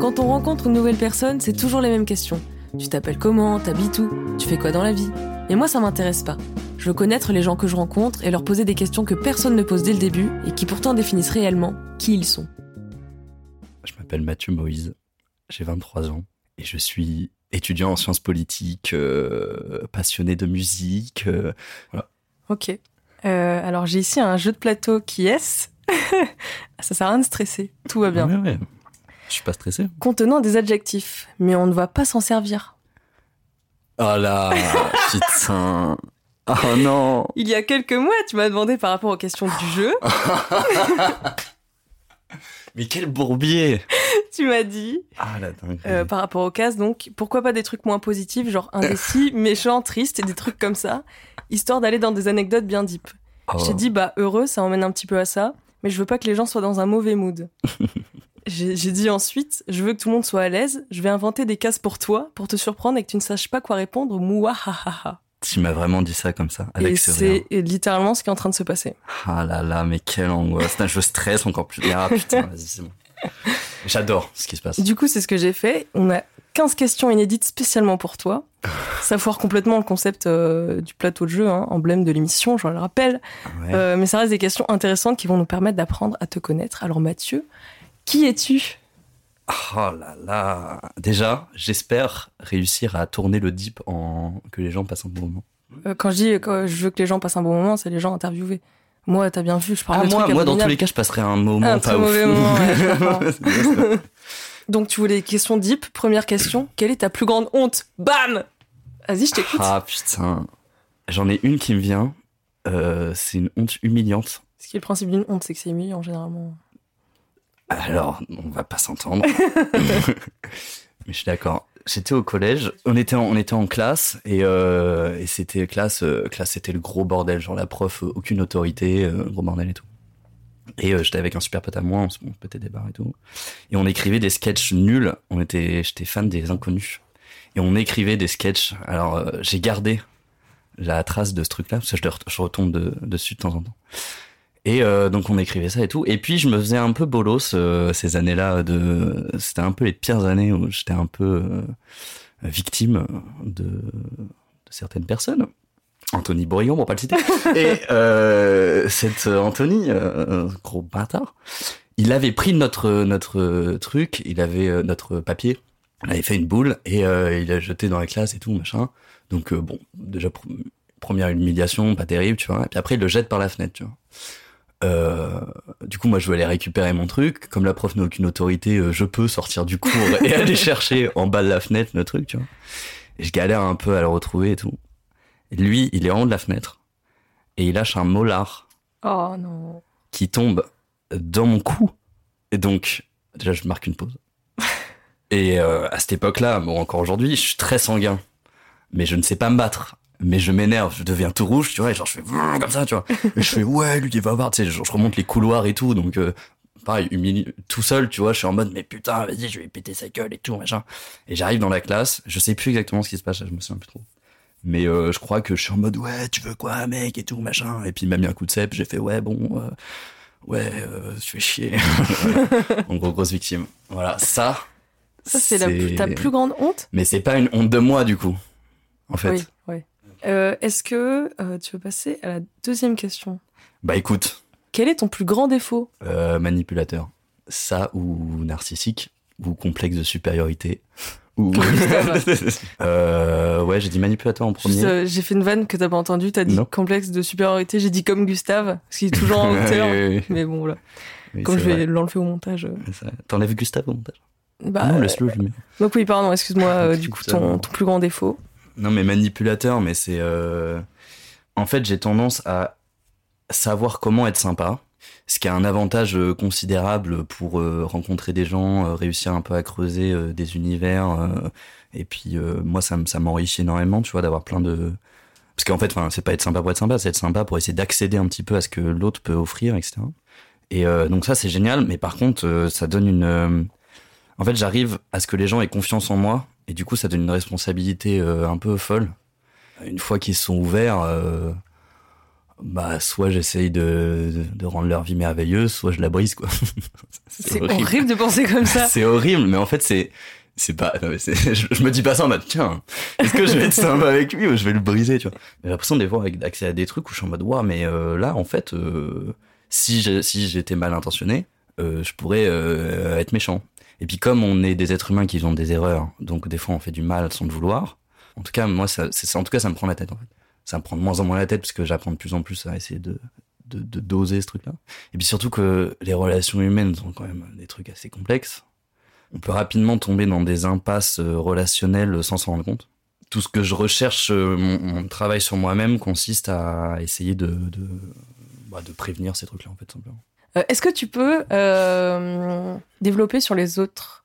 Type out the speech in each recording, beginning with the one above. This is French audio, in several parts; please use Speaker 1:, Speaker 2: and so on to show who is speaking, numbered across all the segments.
Speaker 1: Quand on rencontre une nouvelle personne, c'est toujours les mêmes questions. Tu t'appelles comment? T'habites où? Tu fais quoi dans la vie? Et moi, ça m'intéresse pas. Je veux connaître les gens que je rencontre et leur poser des questions que personne ne pose dès le début et qui pourtant définissent réellement qui ils sont.
Speaker 2: Je m'appelle Mathieu Moïse, j'ai 23 ans et je suis étudiant en sciences politiques, euh, passionné de musique. euh, voilà.
Speaker 1: Ok. Euh, alors j'ai ici un jeu de plateau qui est. ça sert à rien de stresser. Tout va bien.
Speaker 2: Ouais, ouais. Je suis pas stressé.
Speaker 1: Contenant des adjectifs, mais on ne va pas s'en servir.
Speaker 2: Oh là, putain. Oh non.
Speaker 1: Il y a quelques mois, tu m'as demandé par rapport aux questions du jeu.
Speaker 2: Mais quel bourbier.
Speaker 1: tu m'as dit,
Speaker 2: Ah dingue.
Speaker 1: euh, par rapport aux cases, donc, pourquoi pas des trucs moins positifs, genre indécis, méchant, triste, et des trucs comme ça, histoire d'aller dans des anecdotes bien deep.
Speaker 2: Oh.
Speaker 1: J'ai dit, bah, heureux, ça emmène un petit peu à ça, mais je veux pas que les gens soient dans un mauvais mood. J'ai dit ensuite, je veux que tout le monde soit à l'aise, je vais inventer des cases pour toi, pour te surprendre et que tu ne saches pas quoi répondre, mouahaha.
Speaker 2: Tu m'as vraiment dit ça comme ça, avec
Speaker 1: Et
Speaker 2: ce
Speaker 1: c'est littéralement ce qui est en train de se passer.
Speaker 2: Ah là là, mais quelle angoisse. Je stresse encore plus. Ah putain, vas-y, c'est bon. J'adore ce qui se passe.
Speaker 1: Du coup, c'est ce que j'ai fait. On a 15 questions inédites spécialement pour toi. Ça foire complètement le concept euh, du plateau de jeu, hein, emblème de l'émission, je le rappelle.
Speaker 2: Ouais.
Speaker 1: Euh, mais ça reste des questions intéressantes qui vont nous permettre d'apprendre à te connaître. Alors Mathieu, qui es-tu?
Speaker 2: Oh là là. Déjà, j'espère réussir à tourner le dip en que les gens passent un bon moment.
Speaker 1: Euh, Quand je dis que je veux que les gens passent un bon moment, c'est les gens interviewés. Moi, t'as bien vu, je parle
Speaker 2: Ah
Speaker 1: de
Speaker 2: moi,
Speaker 1: trucs
Speaker 2: moi dans tous les cas, je passerai un moment
Speaker 1: Un
Speaker 2: pas ouf.
Speaker 1: moment, ouais. Donc tu voulais des questions deep. Première question, quelle est ta plus grande honte? Bam Vas-y, je t'écoute.
Speaker 2: ah putain. J'en ai une qui me vient. Euh, c'est une honte humiliante.
Speaker 1: Ce qui est le principe d'une honte, c'est que c'est humiliant généralement.
Speaker 2: Alors, on va pas s'entendre. Mais je suis d'accord. J'étais au collège, on était en, on était en classe et, euh, et c'était classe, euh, classe c'était le gros bordel, genre la prof, aucune autorité, gros bordel et tout. Et euh, j'étais avec un super pote à moi, on se on se pétait des barres et tout. Et on écrivait des sketchs nuls. On était, j'étais fan des inconnus. Et on écrivait des sketchs. Alors euh, j'ai gardé la trace de ce truc-là parce que je, le re- je retombe de- dessus de temps en temps. Et euh, donc on écrivait ça et tout. Et puis je me faisais un peu bolos euh, ces années-là. De, c'était un peu les pires années où j'étais un peu victime de, de certaines personnes. Anthony Bourillon, pour pas le citer. et euh, Anthony, gros bâtard, il avait pris notre notre truc, il avait notre papier, il avait fait une boule et euh, il a jeté dans la classe et tout machin. Donc euh, bon, déjà pr- première humiliation, pas terrible, tu vois. Et puis après il le jette par la fenêtre, tu vois. Euh, du coup, moi, je veux aller récupérer mon truc. Comme la prof n'a aucune autorité, euh, je peux sortir du cours et aller chercher en bas de la fenêtre le truc, tu vois. Et je galère un peu à le retrouver et tout. Et lui, il est en haut de la fenêtre et il lâche un molar
Speaker 1: Oh non.
Speaker 2: qui tombe dans mon cou. Et donc, déjà, je marque une pause. Et euh, à cette époque-là, bon, encore aujourd'hui, je suis très sanguin. Mais je ne sais pas me battre. Mais je m'énerve, je deviens tout rouge, tu vois, et genre je fais comme ça, tu vois. Et je fais ouais, lui il va voir, tu sais, genre, je remonte les couloirs et tout, donc euh, pareil, humili- tout seul, tu vois, je suis en mode mais putain, vas-y, je vais péter sa gueule et tout, machin. Et j'arrive dans la classe, je sais plus exactement ce qui se passe, je me souviens plus trop. Mais euh, je crois que je suis en mode ouais, tu veux quoi, mec et tout, machin. Et puis il m'a mis un coup de cep, j'ai fait ouais, bon, euh, ouais, tu fais chier. en gros, grosse victime. Voilà, ça.
Speaker 1: Ça, c'est ta plus grande honte?
Speaker 2: Mais c'est pas une honte de moi, du coup. En fait.
Speaker 1: Oui, oui. Euh, Est-ce que euh, tu veux passer à la deuxième question?
Speaker 2: Bah écoute,
Speaker 1: Quel est ton plus grand défaut?
Speaker 2: Euh, manipulateur. Ça ou narcissique, ou complexe de supériorité. Ou... ouais, j'ai dit manipulateur en premier.
Speaker 1: J'ai fait une vanne que t'as pas entendue, t'as dit
Speaker 2: Non.
Speaker 1: complexe de supériorité, j'ai dit comme Gustave, parce qu'il est toujours en hauteur.
Speaker 2: Oui, oui, oui.
Speaker 1: Mais bon, voilà.
Speaker 2: Oui,
Speaker 1: Comme je vais l'enlever au montage.
Speaker 2: T'enlèves Gustave au montage?
Speaker 1: Bah,
Speaker 2: Non,
Speaker 1: euh,
Speaker 2: laisse-le, je le mets.
Speaker 1: donc oui, pardon, excuse-moi, euh, du coup, ton, ton plus grand défaut.
Speaker 2: Non, mais manipulateur, mais c'est. euh, En fait, j'ai tendance à savoir comment être sympa, ce qui a un avantage considérable pour euh, rencontrer des gens, euh, réussir un peu à creuser euh, des univers. Et puis, moi, ça, ça m'enrichit énormément, tu vois, d'avoir plein de. Parce qu'en fait, c'est pas être sympa pour être sympa, c'est être sympa pour essayer d'accéder un petit peu à ce que l'autre peut offrir, etc. Et donc ça, c'est génial, mais par contre, ça donne une. En fait, j'arrive à ce que les gens aient confiance en moi, et du coup, ça donne une responsabilité euh, un peu folle. Une fois qu'ils sont ouverts, euh, bah soit j'essaye de, de, de rendre leur vie merveilleuse, soit je la brise quoi.
Speaker 1: C'est horrible. de penser comme ça.
Speaker 2: c'est horrible, mais en fait c'est c'est pas non, mais je, je me dis pas ça en mode tiens est-ce que je vais être sympa avec lui ou je vais le briser tu vois. J'ai l'impression des fois avec accès à des trucs où je suis en mode waouh mais euh, là en fait si j'étais mal intentionné je pourrais être méchant. Et puis comme on est des êtres humains qui ont des erreurs, donc des fois on fait du mal sans le vouloir. En tout cas moi ça, en tout cas ça me prend la tête. Ça me prend de moins en moins la tête parce que j'apprends de plus en plus à essayer de doser ce truc-là. Et puis surtout que les relations humaines sont quand même des trucs assez complexes. On peut rapidement tomber dans des impasses euh, relationnelles sans s'en rendre compte. Tout ce que je recherche, euh, mon, travail sur moi-même consiste à essayer de, bah, de prévenir ces trucs-là, en fait, simplement.
Speaker 1: Euh, Est-ce que tu peux euh, développer sur les autres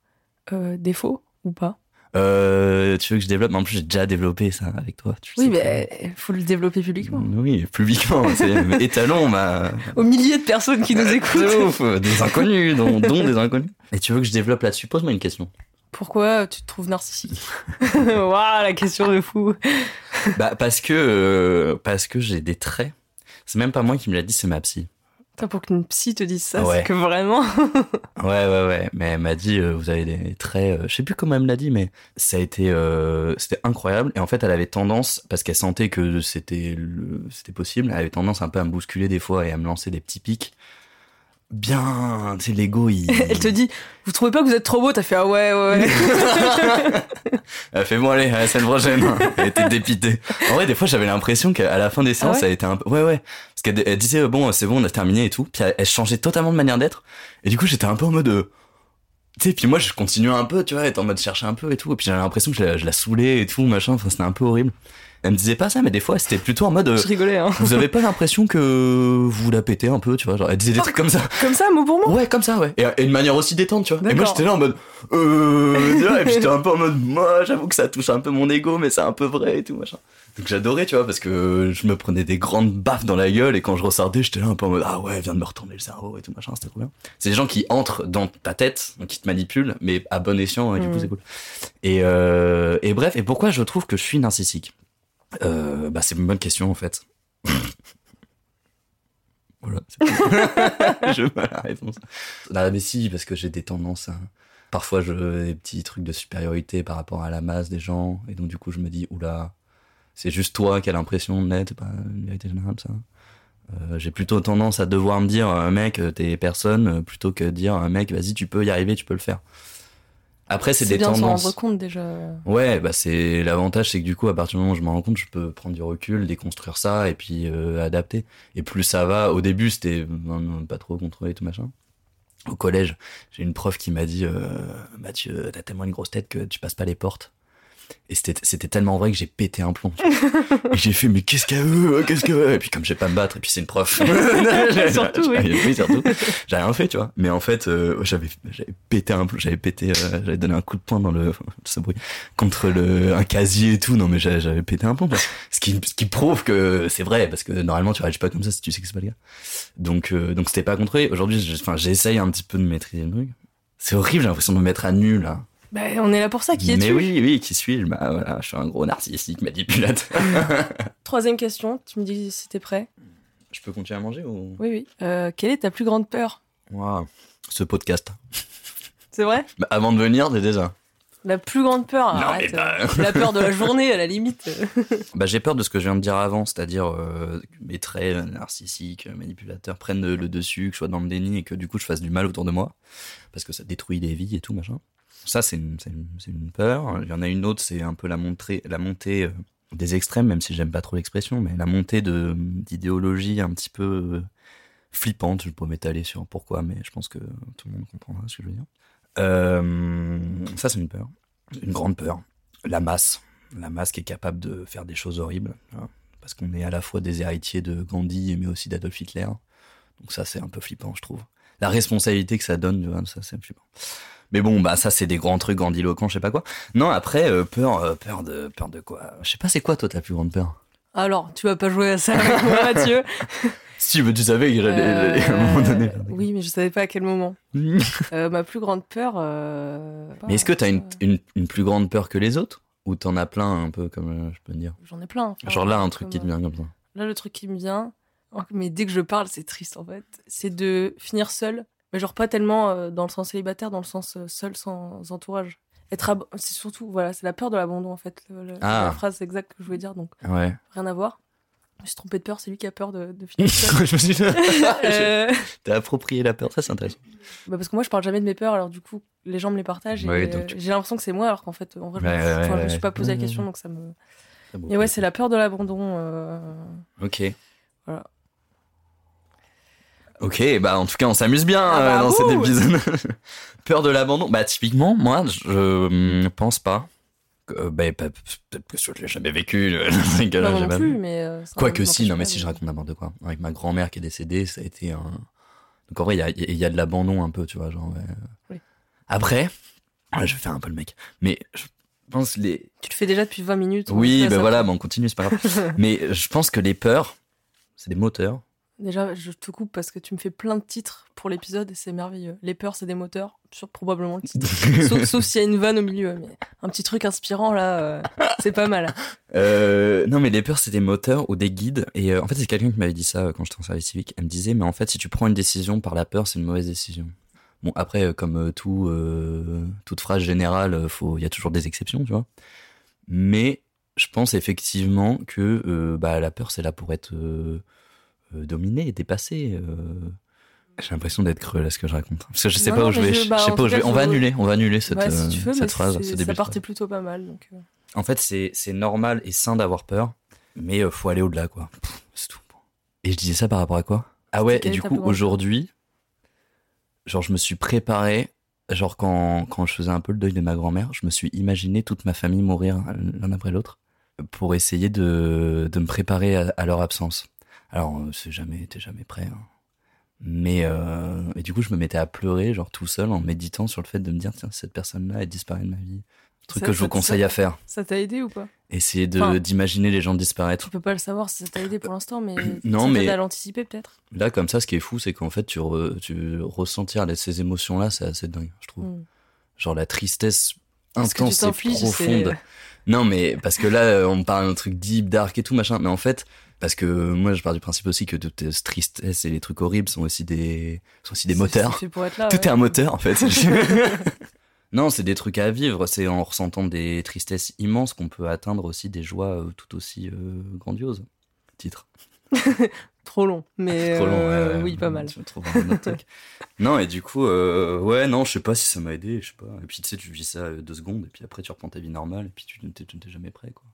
Speaker 1: euh, défauts ou pas?
Speaker 2: Euh, tu veux que je développe? Mais En plus, j'ai déjà développé ça avec toi. Tu
Speaker 1: Oui, mais il faut le développer publiquement.
Speaker 2: que- Oui, publiquement. C'est étalon, ma.
Speaker 1: Aux milliers de personnes qui nous
Speaker 2: De
Speaker 1: écoutent.
Speaker 2: ouf, des inconnus, dont, dont des inconnus. Et tu veux que je développe là-dessus? Pose-moi une question.
Speaker 1: Pourquoi tu te trouves narcissique? Waouh, la question de fou.
Speaker 2: Bah, parce que, euh, parce que j'ai des traits. C'est même pas moi qui me l'a dit, c'est ma psy.
Speaker 1: Pour qu'une psy te dise ça,
Speaker 2: Ouais.
Speaker 1: c'est que vraiment.
Speaker 2: Ouais, ouais, ouais. Mais elle m'a dit, euh, vous avez des traits. euh, je sais plus comment elle me l'a dit, mais ça a été, euh, c'était incroyable. Et en fait, elle avait tendance, parce qu'elle sentait que c'était, le- c'était possible, elle avait tendance un peu à me bousculer des fois et à me lancer des petits pics. Bien, sais, l'ego, il.
Speaker 1: Elle te dit, vous trouvez pas que vous êtes trop beau? T'as fait ah ouais, ouais. ouais.
Speaker 2: Elle fait bon allez, à la semaine prochaine. Elle était dépitée. En vrai, des fois, j'avais l'impression qu'à la fin des séances,
Speaker 1: Ah ouais
Speaker 2: elle était un peu, ouais, ouais. Parce qu'elle elle disait bon, c'est bon, on a terminé et tout. Puis elle, changeait totalement de manière d'être. Et du coup, j'étais un peu en mode, euh, tu sais, puis moi, je continuais un peu, tu vois, être en mode chercher un peu et tout. Et puis j'avais l'impression que je la, je la saoulais et tout, machin. Enfin, c'était un peu horrible. Elle me disait pas ça, mais des fois, c'était plutôt en mode, euh,
Speaker 1: Je rigolais, hein.
Speaker 2: vous avez pas l'impression que vous la pétez un peu, tu vois, genre, elle disait des trucs comme ça.
Speaker 1: Comme ça, mot pour mot?
Speaker 2: Ouais, comme ça, ouais. Et, et une manière aussi détente, tu vois. Et moi, j'étais là en mode, euh, et puis j'étais un peu en mode, moi, j'avoue que ça touche un peu mon ego, mais c'est un peu vrai et tout, machin. Donc j'adorais, tu vois, parce que je me prenais des grandes baffes dans la gueule et quand je ressortais, j'étais là un peu en mode, ah ouais, viens de me retourner le cerveau et tout, machin, c'était trop bien. C'est des gens qui entrent dans ta tête, qui te manipulent, mais à bon escient, et du coup,
Speaker 1: Mhm.
Speaker 2: c'est cool. Et, euh, et bref, et pourquoi je trouve que je suis narcissique? Euh, bah, c'est une bonne question, en fait. Voilà. je veux la réponse. Là, mais si, parce que j'ai des tendances à... Parfois, je des petits trucs de supériorité par rapport à la masse des gens. Et donc, du coup, je me dis, oula, c'est juste toi qui as l'impression de l'être, pas une vérité générale, ça. Euh, j'ai plutôt tendance à devoir me dire, euh, mec, t'es personne, plutôt que dire, mec, vas-y, tu peux y arriver, tu peux le faire. Après, c'est des
Speaker 1: bien de s'en
Speaker 2: tendances.
Speaker 1: rendre compte déjà.
Speaker 2: Ouais, bah c'est l'avantage, c'est que du coup, à partir du moment où je m'en rends compte, je peux prendre du recul, déconstruire ça et puis euh, adapter. Et plus ça va, au début, c'était euh, pas trop contrôlé tout machin. Au collège, j'ai une prof qui m'a dit euh, Mathieu, t'as tellement une grosse tête que tu passes pas les portes. Et c'était c'était tellement vrai que j'ai pété un plomb. et j'ai fait mais qu'est-ce qu'elle veut Qu'est-ce qu'elle veut? Et puis comme je sais pas me battre, et puis c'est une prof.
Speaker 1: Surtout, oui.
Speaker 2: oui, surtout. J'ai rien fait, tu vois. Mais en fait, euh, j'avais j'avais pété un plomb, j'avais pété, euh, j'avais donné un coup de poing dans le ce bruit contre le un casier et tout. Non mais j'avais pété un plomb. Ce qui ce qui prouve que c'est vrai parce que normalement tu réagis pas comme ça si tu sais que c'est pas le cas. Donc euh, donc c'était pas contrôlé. Aujourd'hui, enfin j'essaye un petit peu de maîtriser le truc. C'est horrible, j'ai l'impression de me mettre à nu là.
Speaker 1: Bah, on est là pour ça, qui
Speaker 2: Mais
Speaker 1: es-tu
Speaker 2: oui, oui, qui suis-je? Bah voilà, je suis un gros narcissique manipulateur.
Speaker 1: Troisième question, tu me dis si t'es prêt.
Speaker 2: je peux continuer à manger ou?
Speaker 1: Oui, oui. Euh, quelle est ta plus grande peur?
Speaker 2: Waouh, ce podcast.
Speaker 1: C'est vrai?
Speaker 2: Bah, avant de venir, j'ai déjà.
Speaker 1: La plus grande peur
Speaker 2: Non,
Speaker 1: arrête,
Speaker 2: mais bah-
Speaker 1: euh, La peur de la journée, à la limite.
Speaker 2: Bah, j'ai peur de ce que je viens de dire avant, c'est-à-dire euh, que mes traits narcissiques, manipulateurs prennent le, le dessus, que je sois dans le déni et que du coup je fasse du mal autour de moi, parce que ça détruit des vies et tout machin. Ça, c'est une, peur. Il y en a une autre, c'est un peu la montée, la montée euh, des extrêmes, même si j'aime pas trop l'expression, mais la montée d'idéologie un petit peu euh, flippante. Je peux m'étaler sur pourquoi, mais je pense que tout le monde comprendra ce que je veux dire. Euh, ça, c'est une peur, une grande peur. La masse, la masse qui est capable de faire des choses horribles, parce qu'on est à la fois des héritiers de Gandhi, mais aussi d'Adolf Hitler. Donc ça, c'est un peu flippant, je trouve. La responsabilité que ça donne, ça, c'est flippant. Mais bon, bah ça, c'est des grands trucs grandiloquents, je sais pas quoi. Non, après, euh, peur, euh, peur de, peur de quoi? Je sais pas, c'est quoi toi ta plus grande peur?
Speaker 1: Alors, tu vas pas jouer à ça avec moi, Mathieu
Speaker 2: Si, mais tu savais que j'allais j'allais à un moment donné.
Speaker 1: Euh, Oui, mais je savais pas à quel moment. Euh, ma plus grande peur. euh,
Speaker 2: Mais est-ce que t'as une,
Speaker 1: euh,
Speaker 2: une, une plus grande peur que les autres? Ou t'en as plein un peu, comme euh, je peux te dire?
Speaker 1: J'en ai plein. enfin,
Speaker 2: Genre là, un truc qui te vient comme ça.
Speaker 1: Là, le truc qui me vient, Mais dès que je parle, c'est triste en fait. C'est de finir seul, mais genre pas tellement euh, dans le sens célibataire, dans le sens euh, seul sans entourage. Être c'est surtout voilà, c'est la peur de l'abandon en fait. le- le-
Speaker 2: Ah.
Speaker 1: La phrase exacte que je voulais dire, donc
Speaker 2: Ouais.
Speaker 1: rien à voir. Je me suis trompée de peur, c'est lui qui a peur de, de finir
Speaker 2: je me suis dit,
Speaker 1: Euh,
Speaker 2: t'as approprié la peur, ça c'est intéressant.
Speaker 1: bah parce que moi je parle jamais de mes peurs, alors du coup les gens me les partagent et
Speaker 2: Ouais,
Speaker 1: euh,
Speaker 2: tu-
Speaker 1: j'ai l'impression que c'est moi, alors qu'en fait en vrai je,
Speaker 2: Ouais, ouais,
Speaker 1: enfin, je me suis pas posé la question donc ça me. Et ouais, c'est la peur de l'abandon. euh,
Speaker 2: Ok.
Speaker 1: Voilà.
Speaker 2: Ok, bah en tout cas on s'amuse bien
Speaker 1: Ah bah,
Speaker 2: euh, dans cet épisode. Peur de l'abandon. Bah typiquement, moi je hum, pense pas. Euh, bah, peut-être que je l'ai jamais vécu. euh,
Speaker 1: non plus,
Speaker 2: vu.
Speaker 1: mais. euh,
Speaker 2: Quoique si, non mais si je raconte n'importe quoi. Avec ma grand-mère qui est décédée, ça a été un... Donc en vrai, il y y a de l'abandon un peu, tu vois. Genre, ouais.
Speaker 1: Oui.
Speaker 2: Après, je vais faire un peu le mec. Mais je pense les...
Speaker 1: Tu le fais déjà depuis 20 minutes.
Speaker 2: Oui, ben
Speaker 1: ça-
Speaker 2: voilà, bah, on continue, c'est pas grave. mais je pense que les peurs, c'est des moteurs.
Speaker 1: Déjà, je te coupe parce que tu me fais plein de titres pour l'épisode et c'est merveilleux. Les peurs, c'est des moteurs, sur probablement le titre. sauf sauf s'il y a une vanne au milieu. Mais un petit truc inspirant, là, euh, c'est pas mal.
Speaker 2: Euh, non, mais les peurs, c'est des moteurs ou des guides. Et euh, en fait, c'est quelqu'un qui m'avait dit ça quand j'étais en service civique. Elle me disait, mais en fait, si tu prends une décision par la peur, c'est une mauvaise décision. Bon, après, comme tout, toute phrase générale, il y a toujours des exceptions, tu vois. Mais je pense effectivement que bah, la peur, c'est là pour être dominé, dépassé. euh. J'ai l'impression d'être creux là ce que je raconte. Parce que je sais
Speaker 1: Non,
Speaker 2: pas
Speaker 1: non,
Speaker 2: où je vais.
Speaker 1: je-
Speaker 2: Je,
Speaker 1: bah,
Speaker 2: sais pas où je vais. On va annuler, on va annuler cette,
Speaker 1: Ouais, si tu
Speaker 2: euh,
Speaker 1: veux,
Speaker 2: cette phrase, ce début
Speaker 1: partait plutôt pas mal. Donc, euh.
Speaker 2: En fait, c'est normal et sain d'avoir peur, mais euh, faut aller au-delà, quoi. Pff, C'est tout. Et je disais ça par rapport à quoi? Ah ouais, et du coup, aujourd'hui, genre, je me suis préparé, genre, quand, quand je faisais un peu le deuil de ma grand-mère, je me suis imaginé toute ma famille mourir l'un après l'autre pour essayer de, de me préparer à, à leur absence. Alors, euh, c'est jamais, t'es jamais prêt. hein. Mais euh, et du coup, je me mettais à pleurer, genre tout seul, en méditant sur le fait de me dire, tiens, cette personne-là, elle disparaît de ma vie. Truc
Speaker 1: Ça-
Speaker 2: que je vous conseille à faire.
Speaker 1: Ça t'a aidé ou pas?
Speaker 2: Essayer
Speaker 1: Enfin,
Speaker 2: d'imaginer les gens disparaître.
Speaker 1: Tu peux pas le savoir si ça t'a aidé pour l'instant, mais
Speaker 2: Non, mais-
Speaker 1: à l'anticiper peut-être.
Speaker 2: Là, comme ça, ce qui est fou, c'est qu'en fait, tu, re- tu ressentir ces émotions-là, c'est assez dingue, je trouve.
Speaker 1: Mm.
Speaker 2: Genre la tristesse intense et profonde. Non, mais parce que là, euh, on parle d'un truc deep, dark et tout, machin. Mais en fait, parce que moi, je pars du principe aussi que toute cette tristesse et les trucs horribles sont aussi des, sont aussi des moteurs.
Speaker 1: c'est fait pour être là.
Speaker 2: Tout
Speaker 1: ouais.
Speaker 2: est un moteur, en fait. non, c'est des trucs à vivre. C'est en ressentant des tristesses immenses qu'on peut atteindre aussi des joies euh, tout aussi euh, grandioses. Titre.
Speaker 1: Trop long, mais
Speaker 2: Trop long,
Speaker 1: euh,
Speaker 2: ouais,
Speaker 1: oui, pas mal.
Speaker 2: Un autre truc. non, et du coup, euh, ouais, non, je sais pas si ça m'a aidé, je sais pas. Et puis, tu sais, tu vis ça euh, deux secondes, et puis après, tu reprends ta vie normale, et puis tu n'es tu n'es jamais prêt, quoi.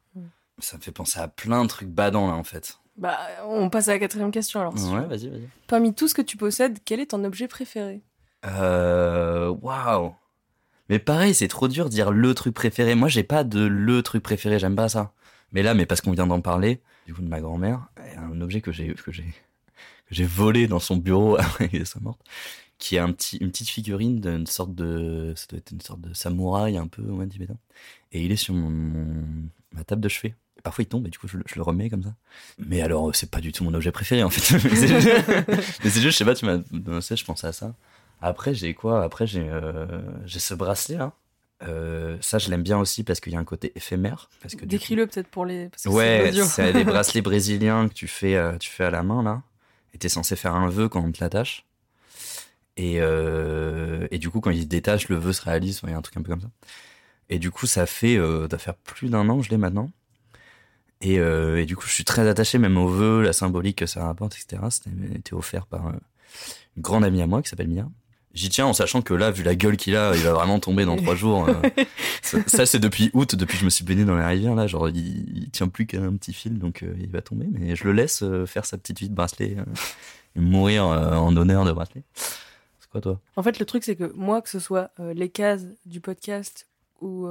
Speaker 2: Ça me fait penser à plein de trucs badants, là, en fait.
Speaker 1: Bah, on passe à la quatrième question alors. si
Speaker 2: Ouais, vas-y, vas-y.
Speaker 1: Parmi tout ce que tu possèdes, quel est ton objet préféré?
Speaker 2: Euh, waouh. Mais pareil, c'est trop dur de dire le truc préféré. Moi, j'ai pas de le truc préféré, j'aime pas ça. Mais là, mais parce qu'on vient d'en parler, du coup, de ma grand-mère, un objet que j'ai, que j'ai, que j'ai volé dans son bureau après qu'elle soit morte, qui est un petit, une petite figurine d'une sorte de, ça doit être une sorte de samouraï un peu, ouais, tibétain. Et il est sur mon, mon- ma table de chevet. Parfois, il tombe et du coup, je, le- je le remets comme ça. Mais alors, c'est pas du tout mon objet préféré, en fait. Mais c'est juste, je sais pas, tu m'as donné ça, je pensais à ça. Après, j'ai quoi? Après, j'ai euh, j'ai ce bracelet là. Euh, ça, je l'aime bien aussi parce qu'il y a un côté éphémère. Parce que du
Speaker 1: Décris-le peut-être pour les. Parce que
Speaker 2: Ouais, c'est des bracelets brésiliens que tu fais, euh, tu fais à la main là. Et t'es censé faire un vœu quand on te l'attache. Et, euh, et du coup, quand il se détache, le vœu se réalise. Il y a un truc un peu comme ça. Et du coup, ça fait, euh, doit faire plus d'un an que je l'ai maintenant. Et, euh, et du coup, je suis très attaché même au vœu, la symbolique que ça rapporte, etc. C'était été offert par euh, une grande amie à moi qui s'appelle Mia. J'y tiens en sachant que là, vu la gueule qu'il a, il va vraiment tomber dans trois jours. euh. ça, ça, c'est depuis août, depuis que je me suis baigné dans la rivière. Là, genre, il, il tient plus qu'à un petit fil, donc euh, il va tomber. Mais je le laisse euh, faire sa petite vie de bracelet et mourir en honneur de bracelet. C'est quoi, toi?
Speaker 1: En fait, le truc, c'est que moi, que ce soit les cases du podcast ou,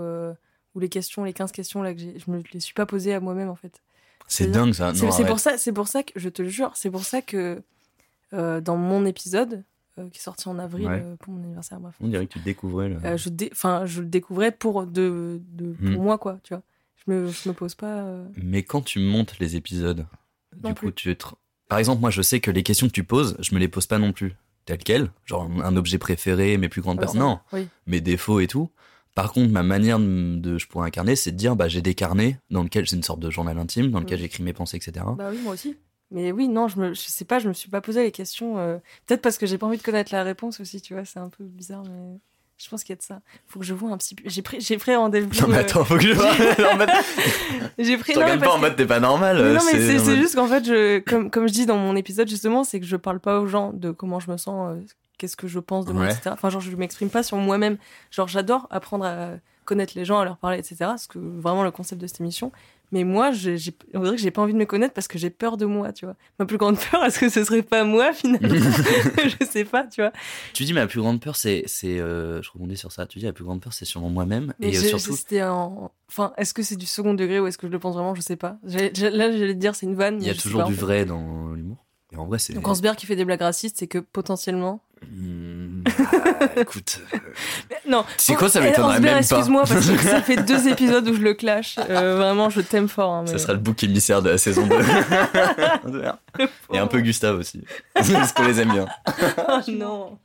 Speaker 1: ou les questions, les 15 questions, là, que je me les suis pas posées à moi-même, en fait.
Speaker 2: C'est dingue, ça.
Speaker 1: C'est pour ça, c'est pour ça que je te le jure, c'est pour ça que euh, dans mon épisode euh, qui est sorti en avril
Speaker 2: Ouais.
Speaker 1: euh, pour mon anniversaire, bref,
Speaker 2: On dirait que tu découvrais. Le...
Speaker 1: je, enfin, je le découvrais pour de, de pour
Speaker 2: Hmm.
Speaker 1: moi, quoi, tu vois. Je me, je me pose pas.
Speaker 2: Mais quand tu montes les épisodes,
Speaker 1: Non
Speaker 2: du
Speaker 1: plus.
Speaker 2: coup, tu te... Par exemple, moi, je sais que les questions que tu poses, je me les pose pas non plus. Telles quelles. Genre, un- objet préféré, mes plus grandes
Speaker 1: ouais,
Speaker 2: peurs.
Speaker 1: ça-
Speaker 2: Non.
Speaker 1: Oui.
Speaker 2: mes défauts et tout. Par contre, ma manière de, de- je pourrais incarner, c'est de dire, bah, j'ai des carnets dans lesquels j'ai une sorte de journal intime, dans lequel j'écris mes pensées, etc.
Speaker 1: Bah oui, moi aussi. Mais oui, non, je me, je sais pas, je me suis pas posé les questions. euh, Peut-être parce que j'ai pas envie de connaître la réponse aussi, tu vois. C'est un peu bizarre, mais je pense qu'il y a de ça. Faut que je vois un petit. J'ai pris, j'ai pris rendez-vous.
Speaker 2: Non, mais
Speaker 1: euh,
Speaker 2: attends, faut que je vois. mode,
Speaker 1: J'ai pris.
Speaker 2: tu
Speaker 1: non, mais
Speaker 2: regardes pas en mode t'es pas normal.
Speaker 1: Mais non, mais
Speaker 2: c'est
Speaker 1: c'est c'est
Speaker 2: mode-
Speaker 1: juste qu'en fait, je, comme, comme je dis dans mon épisode, justement, c'est que je parle pas aux gens de comment je me sens, euh, qu'est-ce que je pense de moi,
Speaker 2: Ouais.
Speaker 1: etc. Enfin, genre, je m'exprime pas sur moi-même. Genre, j'adore apprendre à connaître les gens, à leur parler, etc. C'est que vraiment le concept de cette émission. Mais moi, j'ai, on dirait que j'ai pas envie de me connaître parce que j'ai peur de moi, tu vois. Ma plus grande peur, est-ce que ce serait pas moi, finalement? Je sais pas, tu vois.
Speaker 2: Tu dis, ma plus grande peur, c'est. c'est euh, je rebondis sur ça. Tu dis, la plus grande peur, c'est sûrement moi-même. Et euh, surtout.
Speaker 1: c'était en... Enfin, est-ce que c'est du second degré ou est-ce que je le pense vraiment? Je sais pas. Là, j'allais te dire, c'est une vanne.
Speaker 2: Il y a toujours du vrai dans l'humour. Et en vrai, c'est.
Speaker 1: Donc, Ansberg qui fait des blagues racistes, c'est que potentiellement,
Speaker 2: bah, écoute. euh,
Speaker 1: Non.
Speaker 2: C'est quoi, ça
Speaker 1: Eh,
Speaker 2: m'étonnerait même pas.
Speaker 1: Excuse-moi, parce que ça fait deux épisodes où je le clash. Euh, vraiment, je t'aime fort. hein, mais...
Speaker 2: Ça sera le bouc émissaire de la saison 2. Et un peu Gustave aussi. Parce qu'on les aime bien.
Speaker 1: Oh non.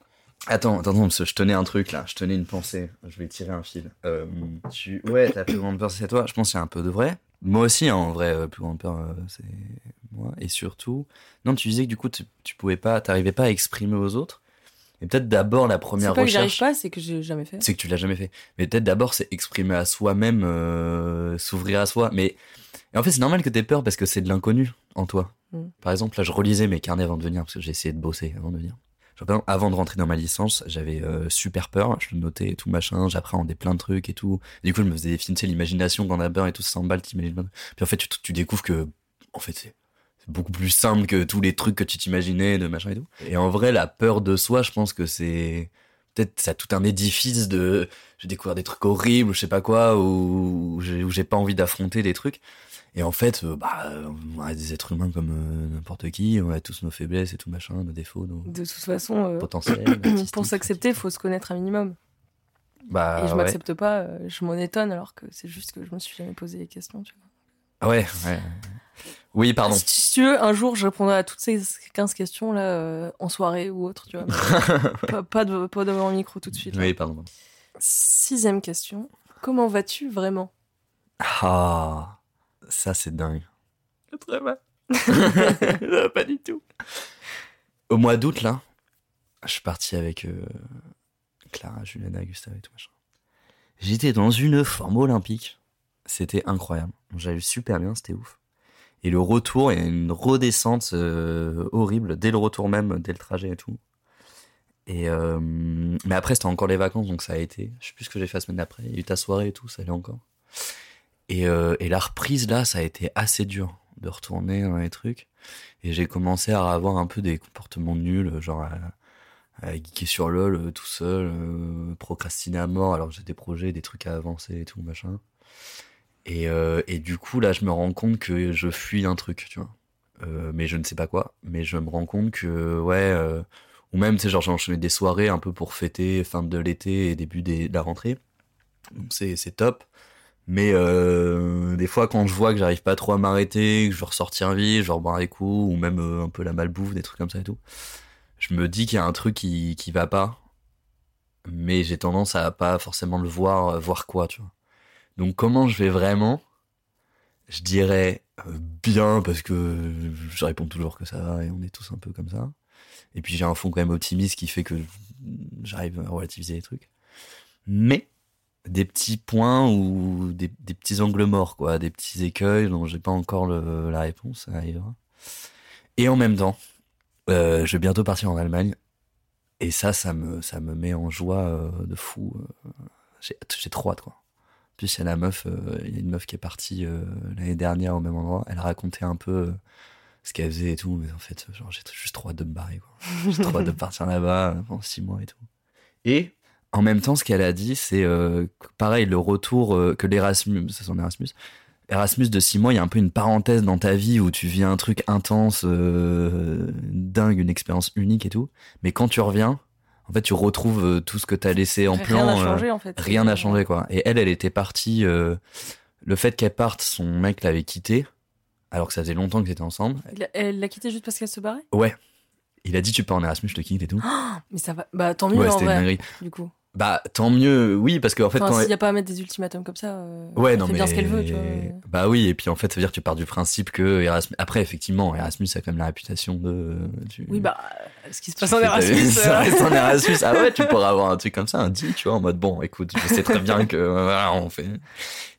Speaker 2: Attends, attends, attends, parce que je tenais un truc là, je tenais une pensée, je vais tirer un fil. Euh, tu... Ouais, ta plus grande peur c'est toi, je pense qu'il y a un peu de vrai. Moi aussi, hein, en vrai, euh, plus grande peur c'est moi. Et surtout, non, tu disais que du coup tu, tu pouvais pas, t'arrivais pas à exprimer aux autres. Et peut-être d'abord la première
Speaker 1: pas que
Speaker 2: recherche,
Speaker 1: pas, c'est que j'ai jamais fait.
Speaker 2: c'est que tu l'as jamais fait. Mais peut-être d'abord c'est exprimer à soi-même, euh, s'ouvrir à soi. Mais et en fait c'est normal que t'aies peur parce que c'est de l'inconnu en toi.
Speaker 1: Mm.
Speaker 2: Par exemple, là je relisais mes carnets avant de venir parce que j'ai essayé de bosser avant de venir. Genre, par exemple, avant de rentrer dans ma licence, j'avais euh, super peur, je notais tout machin, j'appréhendais plein de trucs et tout. Du coup, je me faisais des films, tu sais, l'imagination quand on a peur et tout, ça s'emballe, t'imagines Puis en fait, tu, tu découvres que, en fait, c'est c'est beaucoup plus simple que tous les trucs que tu t'imaginais, de machin et tout. Et en vrai, la peur de soi, je pense que c'est peut-être ça a tout un édifice de j'ai découvert des trucs horribles, je sais pas quoi, ou j'ai où j'ai pas envie d'affronter des trucs. Et en fait, euh, bah, on est des êtres humains comme euh, n'importe qui, on a tous nos faiblesses et tout machin, nos défauts, nos
Speaker 1: De toute façon, euh,
Speaker 2: potentiels.
Speaker 1: pour s'accepter, il faut se connaître un minimum.
Speaker 2: Bah,
Speaker 1: Et je
Speaker 2: ouais.
Speaker 1: m'accepte pas, je m'en étonne alors que c'est juste que je me suis jamais posé les questions. Tu vois.
Speaker 2: Ah ouais, ouais. Oui, pardon.
Speaker 1: Si, si tu veux, un jour, je répondrai à toutes ces 15 questions là euh, en soirée ou autre, tu vois. pas, pas, de, pas devant le micro tout de suite. là.
Speaker 2: oui, pardon.
Speaker 1: Sixième question. Comment vas-tu vraiment?
Speaker 2: Ah, ça c'est dingue.
Speaker 1: Très mal.
Speaker 2: pas du tout. Au mois d'août, là, je suis parti avec euh, Clara, Juliana, Gustave et tout machin. J'étais dans une forme olympique. C'était incroyable. J'avais eu super bien, c'était ouf. Et le retour, il y a une redescente euh, horrible, dès le retour même, dès le trajet et tout. Et euh, mais après, c'était encore les vacances, donc ça a été. Je sais plus ce que j'ai fait la semaine d'après. Il y a eu ta soirée et tout, ça allait encore. Et, euh, et la reprise, là, ça a été assez dur de retourner dans les trucs. Et j'ai commencé à avoir un peu des comportements nuls, genre à, à geeker sur LoL tout seul, procrastiner à mort alors que j'ai des projets, des trucs à avancer et tout, machin. Et, euh, et du coup, là, je me rends compte que je fuis un truc, tu vois. Euh, mais je ne sais pas quoi. Mais je me rends compte que, ouais, euh, ou même, tu sais, genre, j'ai enchaîné des soirées un peu pour fêter fin de l'été et début de la rentrée. Donc, c'est top. Mais des fois, quand je vois que j'arrive pas trop à m'arrêter, que je veux ressortir vite, je veux reboire des coups, ou même un peu la malbouffe, des trucs comme ça et tout, je me dis qu'il y a un truc qui, qui va pas. Mais j'ai tendance à pas forcément le voir, voir quoi, tu vois. Donc, comment je vais vraiment? Je dirais euh, bien, parce que je réponds toujours que ça va et on est tous un peu comme ça. Et puis, j'ai un fond quand même optimiste qui fait que j'arrive à relativiser les trucs. Mais des petits points ou des, petits angles morts, quoi, des petits écueils dont j'ai pas encore la réponse, ça. Et en même temps, euh, je vais bientôt partir en Allemagne, et ça, ça me, ça me met en joie euh, de fou. j'ai trop hâte, quoi. Plus, il y a la meuf, euh, il y a une meuf qui est partie euh, l'année dernière au même endroit, elle racontait un peu euh, ce qu'elle faisait et tout, mais en fait, genre, j'ai juste trop hâte de me barrer, quoi. J'ai trop hâte de partir là-bas pendant six mois et tout. Et? En même temps, ce qu'elle a dit, c'est euh, pareil, le retour euh, que l'Erasmus, c'est son Erasmus, Erasmus de six mois, il y a un peu une parenthèse dans ta vie où tu vis un truc intense, euh, dingue, une expérience unique et tout. Mais quand tu reviens, en fait, tu retrouves euh, tout ce que t'as laissé en plan.
Speaker 1: Rien n'a
Speaker 2: euh,
Speaker 1: changé en fait.
Speaker 2: rien n'a changé, quoi. Et elle, elle était partie. euh, le fait qu'elle parte, son mec l'avait quittée, alors que ça faisait longtemps qu'ils étaient ensemble.
Speaker 1: Elle- l'a quitté juste parce qu'elle se barrait?
Speaker 2: Ouais. Il a dit tu pars en Erasmus, je te quitte et tout.
Speaker 1: Mais ça va. Bah tant mieux
Speaker 2: ouais,
Speaker 1: en vrai, du coup.
Speaker 2: Bah, tant mieux, oui, parce qu'en fait,
Speaker 1: Enfin,
Speaker 2: quand.
Speaker 1: s'il n'y a pas à mettre des ultimatums comme ça, euh,
Speaker 2: Ouais,
Speaker 1: elle
Speaker 2: non,
Speaker 1: fait
Speaker 2: mais.
Speaker 1: bien ce qu'elle veut, tu vois.
Speaker 2: Bah oui, et puis en fait, ça veut dire que tu pars du principe que Erasmus. Après, effectivement, Erasmus a quand même la réputation de.
Speaker 1: Oui, bah, ce qui se passe en Erasmus.
Speaker 2: Ça
Speaker 1: euh,
Speaker 2: reste en Erasmus. Ah ouais, tu pourrais avoir un truc comme ça, un dit, tu vois, en mode bon, écoute, je sais très bien que euh, voilà, on fait.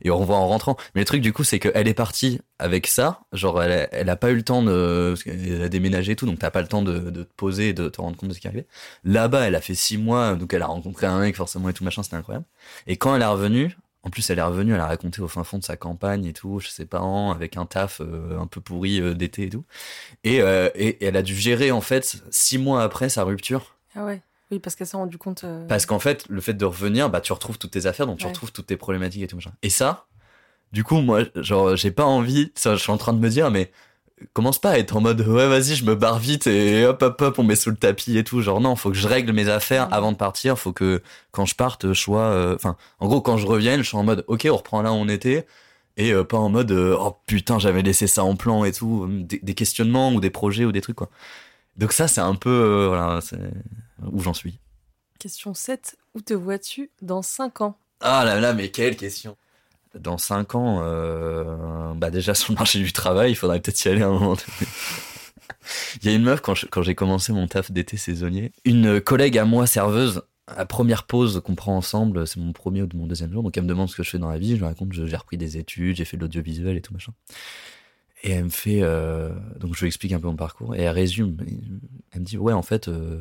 Speaker 2: Et on revoit en rentrant. Mais le truc, du coup, c'est qu'elle est partie avec ça. Genre, elle a, elle a pas eu le temps de. qu'elle a déménagé et tout, donc t'as pas le temps de, de te poser et de te rendre compte de ce qui arrivait. Là-bas, elle a fait six mois, donc elle a rencontré un mec, forcément, et tout machin, c'était incroyable. Et quand elle est revenue, en plus, elle est revenue, elle a raconté au fin fond de sa campagne et tout, chez ses parents, avec un taf euh, un peu pourri euh, d'été et tout. Et, euh, et, et elle a dû gérer, en fait, six mois après sa rupture.
Speaker 1: Ah ouais. Oui, parce qu'elle s'est rendue compte.
Speaker 2: Parce qu'en fait, le fait de revenir, bah, tu retrouves toutes tes affaires, donc tu
Speaker 1: Ouais.
Speaker 2: retrouves toutes tes problématiques et tout machin. Et ça, du coup, moi, genre, j'ai pas envie, ça, je suis en train de me dire, mais commence pas à être en mode, ouais, vas-y, je me barre vite et hop, hop, hop, on met sous le tapis et tout. Genre, non, faut que je règle mes affaires
Speaker 1: Ouais.
Speaker 2: avant de partir. Faut que, quand je parte, je sois, euh, enfin, en gros, quand je revienne, je suis en mode, ok, on reprend là où on était. Et euh, pas en mode, euh, oh putain, j'avais laissé ça en plan et tout. Des, des questionnements ou des projets ou des trucs, quoi. Donc ça, c'est un peu, voilà, c'est où j'en suis.
Speaker 1: Question 7. Où te vois-tu dans 5 ans?
Speaker 2: Ah là là, mais quelle question Dans 5 ans, euh, bah déjà sur le marché du travail, il faudrait peut-être y aller à un moment. Il y a une meuf, quand j'ai commencé mon taf d'été saisonnier, une collègue à moi, serveuse, à première pause qu'on prend ensemble, c'est mon premier ou mon deuxième jour, donc elle me demande ce que je fais dans la vie, je lui raconte j'ai repris des études, j'ai fait de l'audiovisuel et tout machin. Et elle me fait, euh, donc je lui explique un peu mon parcours, et elle résume, elle me dit, ouais, en fait, euh,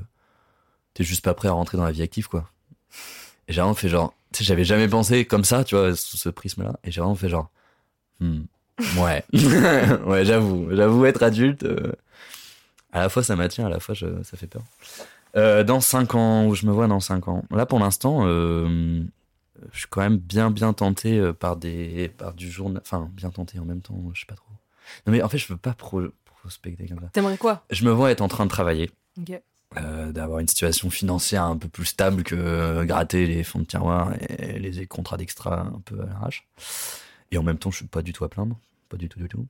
Speaker 2: t'es juste pas prêt à rentrer dans la vie active, quoi. Et j'ai vraiment fait genre, j'avais jamais pensé comme ça, tu vois, sous ce prisme-là. Et j'ai vraiment fait genre, hmm, ouais, ouais, j'avoue, j'avoue être adulte. euh, à la fois ça m'attire, à la fois je- ça fait peur. Euh, dans 5 ans, où je me vois dans 5 ans. Là, pour l'instant, euh, je suis quand même bien, bien tenté par des, par du journal, enfin, bien tenté en même temps, je sais pas trop. Non, mais en fait, je veux pas pro- prospecter comme ça.
Speaker 1: T'aimerais quoi?
Speaker 2: Je me vois être en train de travailler
Speaker 1: Ok.
Speaker 2: Euh, d'avoir une situation financière un peu plus stable que euh, gratter les fonds de tiroir et les contrats d'extra un peu à l'arrache. Et en même temps, je suis pas du tout à plaindre, pas du tout du tout.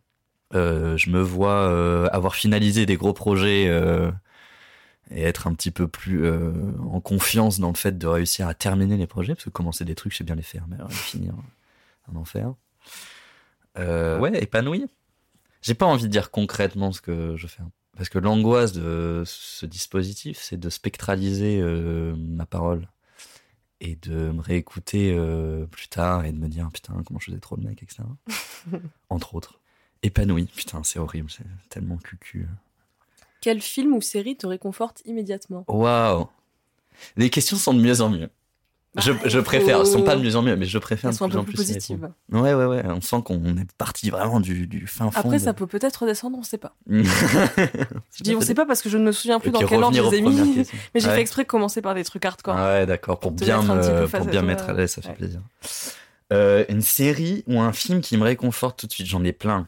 Speaker 2: Euh, je me vois avoir finalisé des gros projets et être un petit peu plus en confiance dans le fait de réussir à terminer les projets, parce que commencer des trucs, je sais bien les faire, mais alors les finir, un enfer. Ouais, épanoui. J'ai pas envie de dire concrètement ce que je fais. Parce que l'angoisse de ce dispositif, c'est de spectraliser euh, ma parole et de me réécouter euh, plus tard et de me dire putain comment je faisais trop le mec, etc. Entre autres. Épanoui, putain c'est horrible, c'est tellement cucu.
Speaker 1: Quel film ou série te réconforte immédiatement?
Speaker 2: Waouh Les questions sont de mieux en mieux. Je, je préfère, elles sont pas de mieux en mieux, mais je préfère
Speaker 1: Elles
Speaker 2: de
Speaker 1: sont un
Speaker 2: plus
Speaker 1: peu
Speaker 2: en
Speaker 1: plus
Speaker 2: plus.
Speaker 1: positives.
Speaker 2: Ouais, ouais, ouais, on sent qu'on est parti vraiment du, du fin fond.
Speaker 1: Après,
Speaker 2: de-
Speaker 1: ça peut peut-être redescendre, on sait pas.
Speaker 2: je
Speaker 1: dis on sait pas parce que je ne me souviens plus
Speaker 2: Et
Speaker 1: dans quel ordre je les ai mis. Mais j'ai
Speaker 2: Ouais.
Speaker 1: fait exprès de commencer par des trucs hardcore.
Speaker 2: Ah ouais, d'accord, pour, bien,
Speaker 1: un
Speaker 2: me, pour bien mettre à l'aise, ça fait
Speaker 1: ouais.
Speaker 2: plaisir. Euh, une série ou un film qui me réconforte tout de suite, j'en ai plein.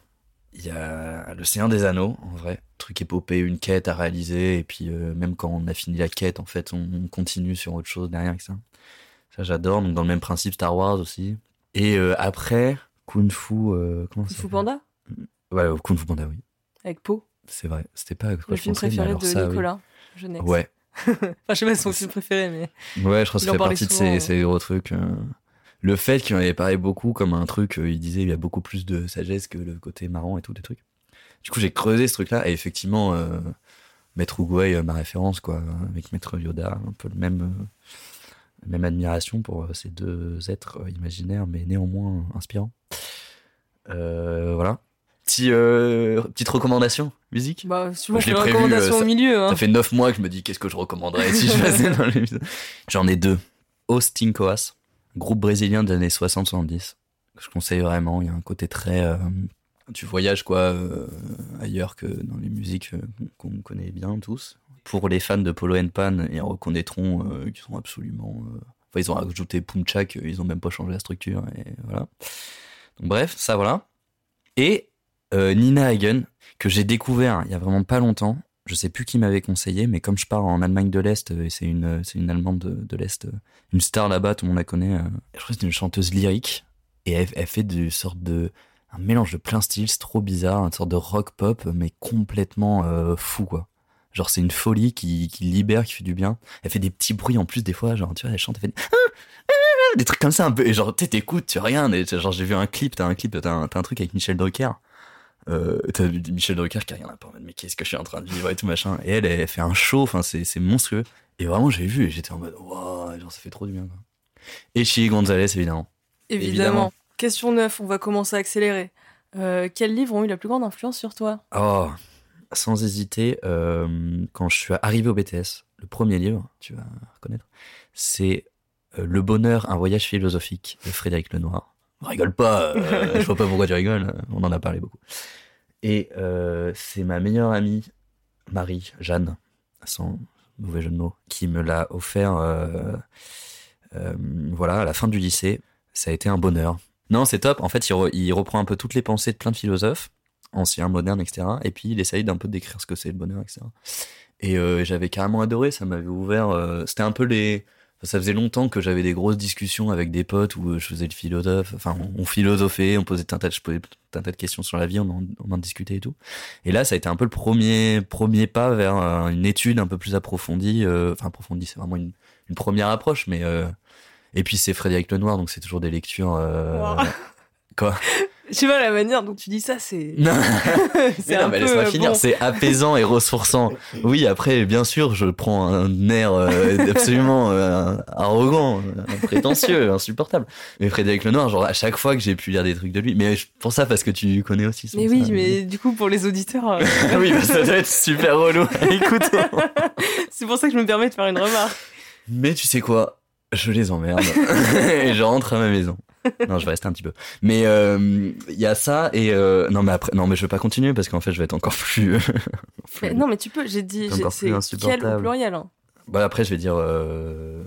Speaker 2: Il y a Le Seigneur des Anneaux, en vrai. Truc épopée, une quête à réaliser, et puis euh, même quand on a fini la quête, en fait, on, on continue sur autre chose derrière, etc. Ça, j'adore. Donc, dans le même principe, Star Wars aussi. Et euh, après, Kung Fu. euh, comment
Speaker 1: Kung Fu Panda?
Speaker 2: Ouais, euh, Kung Fu Panda, oui.
Speaker 1: avec Po,
Speaker 2: C'est vrai. C'était pas quoi
Speaker 1: le film
Speaker 2: pensais,
Speaker 1: préféré de
Speaker 2: ça, oui.
Speaker 1: Nicolas Genex.
Speaker 2: Ouais.
Speaker 1: Enfin, je sais pas si c'est son film préféré, mais
Speaker 2: Ouais, je crois que ça fait partie de
Speaker 1: souvent,
Speaker 2: ces,
Speaker 1: ouais.
Speaker 2: ces gros trucs. euh. Le fait qu'il en avait parlé beaucoup comme un truc, euh, il disait il y a beaucoup plus de sagesse que le côté marrant et tout, des trucs. Du coup, j'ai creusé ce truc-là et effectivement, Maître euh, ma référence, quoi, avec Maître Yoda, un peu le même, même admiration pour euh, ces deux êtres euh, imaginaires, mais néanmoins inspirants. Euh, voilà. Petit, euh, petite recommandation, musique
Speaker 1: bah,
Speaker 2: Je
Speaker 1: je
Speaker 2: l'ai prévu, euh,
Speaker 1: au milieu. Hein.
Speaker 2: ça fait neuf mois que je me dis qu'est-ce que je recommanderais si je faisais dans l'épisode. J'en ai deux. Austin Coas, groupe brésilien des années 60-70. Je conseille vraiment. Il y a un côté très. euh, tu voyages quoi ailleurs que dans les musiques qu'on connaît bien tous. Pour les fans de Polo and Pan, ils reconnaîtront euh, qu'ils sont absolument. euh, Enfin, ils ont ajouté Punchak, ils ont même pas changé la structure et voilà. Donc, bref, ça voilà. Et euh, Nina Hagen, que j'ai découvert il y a vraiment pas longtemps. Je sais plus qui m'avait conseillé, mais comme je pars en Allemagne de l'Est, euh, et c'est une, euh, c'est une Allemande de, l'Est, euh, une star là-bas, tout le monde la connaît. euh, je crois que c'est une chanteuse lyrique, et elle, fait du sorte de un mélange de plein styles, c'est trop bizarre, une sorte de rock pop, mais complètement euh, fou quoi. Genre, c'est une folie qui, qui libère, qui fait du bien. Elle fait des petits bruits en plus, des fois. Genre, tu vois, elle chante, elle fait des trucs comme ça un peu. Et genre, t'écoutes, tu rien. Et genre, j'ai vu un clip, t'as un clip, t'as un, un truc avec Michel Drucker. Euh, t'as Michel Drucker qui a rien à part, mais qu'est-ce que je suis en train de vivre et tout machin. Et elle, elle fait un show, enfin, c'est, c'est monstrueux. Et vraiment, j'ai vu et j'étais en mode, waouh, genre, ça fait trop du bien, quoi. Et Chili Gonzalez, évidemment.
Speaker 1: Évidemment.
Speaker 2: Évidemment.
Speaker 1: Question 9, on va commencer à accélérer. Euh, quels livres ont eu la plus grande influence sur toi?
Speaker 2: Oh, sans hésiter, euh, quand je suis arrivé au BTS, le premier livre, tu vas reconnaître, c'est euh, Le bonheur, un voyage philosophique de Frédéric Lenoir. Rigole pas, euh, je vois pas pourquoi tu rigoles, on en a parlé beaucoup. Et euh, c'est ma meilleure amie, Marie, Jeanne, sans mauvais jeu de mots, qui me l'a offert voilà, à la fin du lycée. Ça a été un bonheur. Non, c'est top. En fait, il, re- il reprend un peu toutes les pensées de plein de philosophes, anciens, modernes, etc. Et puis, il essaye d'un peu décrire ce que c'est le bonheur, etc. Et euh, j'avais carrément adoré. Ça m'avait ouvert. euh, C'était un peu les. Ça faisait longtemps que j'avais des grosses discussions avec des potes où euh, je faisais le philosophe. Enfin, on, philosophait, on posait un tas, de, je posais de questions sur la vie, on en, discutait et tout. Et là, ça a été un peu le premier, premier pas vers euh, une étude un peu plus approfondie. euh, Enfin, approfondie, c'est vraiment une, une première approche, mais. et puis c'est Frédéric Lenoir, donc c'est toujours des lectures. euh. Quoi
Speaker 1: Je sais pas, la manière dont tu dis ça, c'est.
Speaker 2: Non,
Speaker 1: c'est
Speaker 2: non,
Speaker 1: un
Speaker 2: mais
Speaker 1: peu,
Speaker 2: laisse-moi
Speaker 1: euh,
Speaker 2: finir.
Speaker 1: bon.
Speaker 2: C'est apaisant et ressourçant. Oui, après, bien sûr, je prends un air euh, absolument euh, arrogant, prétentieux, insupportable. Mais Frédéric Lenoir, genre à chaque fois que j'ai pu lire des trucs de lui, mais je- pour ça parce que tu connais aussi. son-
Speaker 1: Mais oui,
Speaker 2: ça.
Speaker 1: mais du coup, pour les auditeurs, euh,
Speaker 2: oui, bah, ça doit être super relou. Écoute.
Speaker 1: c'est pour ça que je me permets de faire une remarque.
Speaker 2: Mais tu sais quoi? Je les emmerde et je rentre à ma maison. Non, je vais rester un petit peu. Mais euh, il y a ça et euh, non mais après non mais je vais pas continuer parce qu'en fait je vais être encore plus. plus-
Speaker 1: Mais non, mais tu peux, j'ai dit,
Speaker 2: C'est
Speaker 1: quel
Speaker 2: insupportable.
Speaker 1: pluriel hein.
Speaker 2: Bah après je vais dire euh,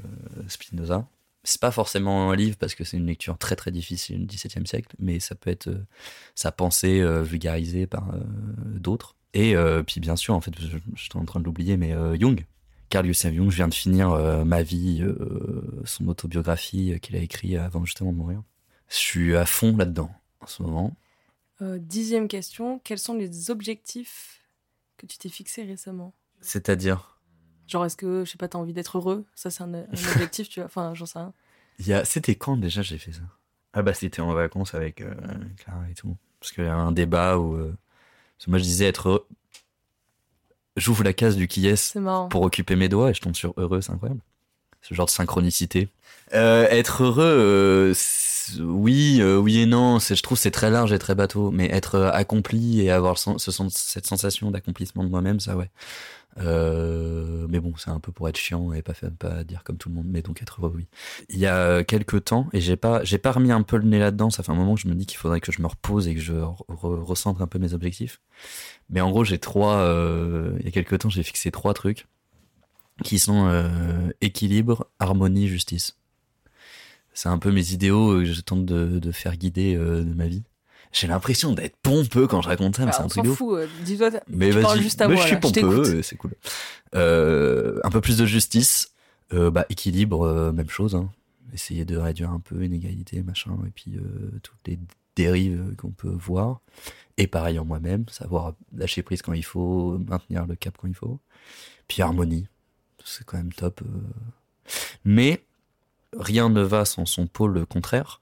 Speaker 2: Spinoza. C'est pas forcément un livre parce que c'est une lecture très très difficile du XVIIe siècle, mais ça peut être euh, sa pensée euh, vulgarisée par euh, d'autres. Et euh, puis bien sûr en fait je, je suis en train de l'oublier mais euh, Jung. Carl Gustav Jung, je viens de finir euh, ma vie, euh, son autobiographie euh, qu'il a écrit avant justement de mourir. Je suis à fond là-dedans en ce moment.
Speaker 1: Dixième question, quels sont les objectifs que tu t'es fixés récemment?
Speaker 2: C'est-à-dire,
Speaker 1: Genre, est-ce que, je sais pas, t'as envie d'être heureux? Ça, c'est un, un objectif, tu vois. Enfin, j'en sais rien.
Speaker 2: a, c'était quand déjà j'ai fait ça? Ah bah c'était en vacances avec Clara et tout. Parce qu'il y a un débat où, parce que moi je disais être heureux. J'ouvre la case du qui est pour occuper mes doigts et je tombe sur heureux, c'est incroyable. Ce genre de synchronicité. Euh, être heureux, euh, oui, euh, oui et non. C'est, je trouve, c'est très large et très bateau. Mais être accompli et avoir ce sens- cette sensation d'accomplissement de moi-même, ça, ouais. Euh, mais bon, c'est un peu pour être chiant et pas faire, pas dire comme tout le monde. Mais donc être oui. Il y a quelques temps et j'ai pas, j'ai pas remis un peu le nez là-dedans. Ça fait un moment que je me dis qu'il faudrait que je me repose et que je re- re- recentre un peu mes objectifs. Mais en gros, j'ai trois. euh, il y a quelques temps, j'ai fixé trois trucs qui sont euh, équilibre, harmonie, justice. C'est un peu mes idéaux que je tente de, de faire guider euh, de ma vie. J'ai l'impression d'être pompeux quand je raconte ça, mais
Speaker 1: Ah,
Speaker 2: c'est un truc de
Speaker 1: fout. euh, Dis-toi,
Speaker 2: Mais
Speaker 1: tu parles
Speaker 2: vas-y,
Speaker 1: juste à
Speaker 2: Mais
Speaker 1: moi.
Speaker 2: je suis
Speaker 1: là,
Speaker 2: pompeux, c'est cool. Euh, un peu plus de justice, euh, bah, équilibre, euh, même chose. Hein. Essayer de réduire un peu inégalité, machin, et puis toutes les dérives qu'on peut voir. Et pareil en moi-même, savoir lâcher prise quand il faut, maintenir le cap quand il faut. Puis harmonie, c'est quand même top. Mais rien ne va sans son pôle contraire.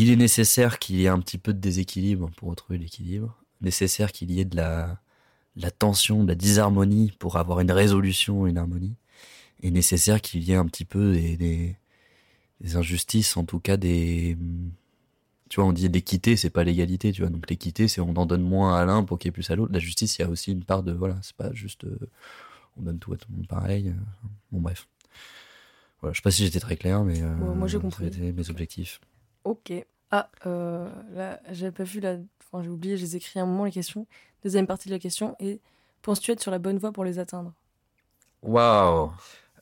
Speaker 2: Il est nécessaire qu'il y ait un petit peu de déséquilibre pour retrouver l'équilibre. Nécessaire qu'il y ait de la, de la tension, de la disharmonie pour avoir une résolution, une harmonie. Et nécessaire qu'il y ait un petit peu des, des, des injustices, en tout cas des. Tu vois, on dit l'équité, c'est pas l'égalité, tu vois. Donc l'équité, c'est on en donne moins à l'un pour qu'il y ait plus à l'autre. La justice, il y a aussi une part de. Voilà, c'est pas juste. euh, on donne tout à tout le monde pareil. euh, Bon, bref. Voilà, je sais pas si j'étais très clair, mais. euh,
Speaker 1: Ouais, moi, j'ai compris.
Speaker 2: mes objectifs.
Speaker 1: Ok. Ah, euh, là, j'avais pas vu la. Enfin, j'ai oublié, je les ai écrits à un moment, les questions. Deuxième partie de la question. Et penses-tu être sur la bonne voie pour les atteindre?
Speaker 2: Waouh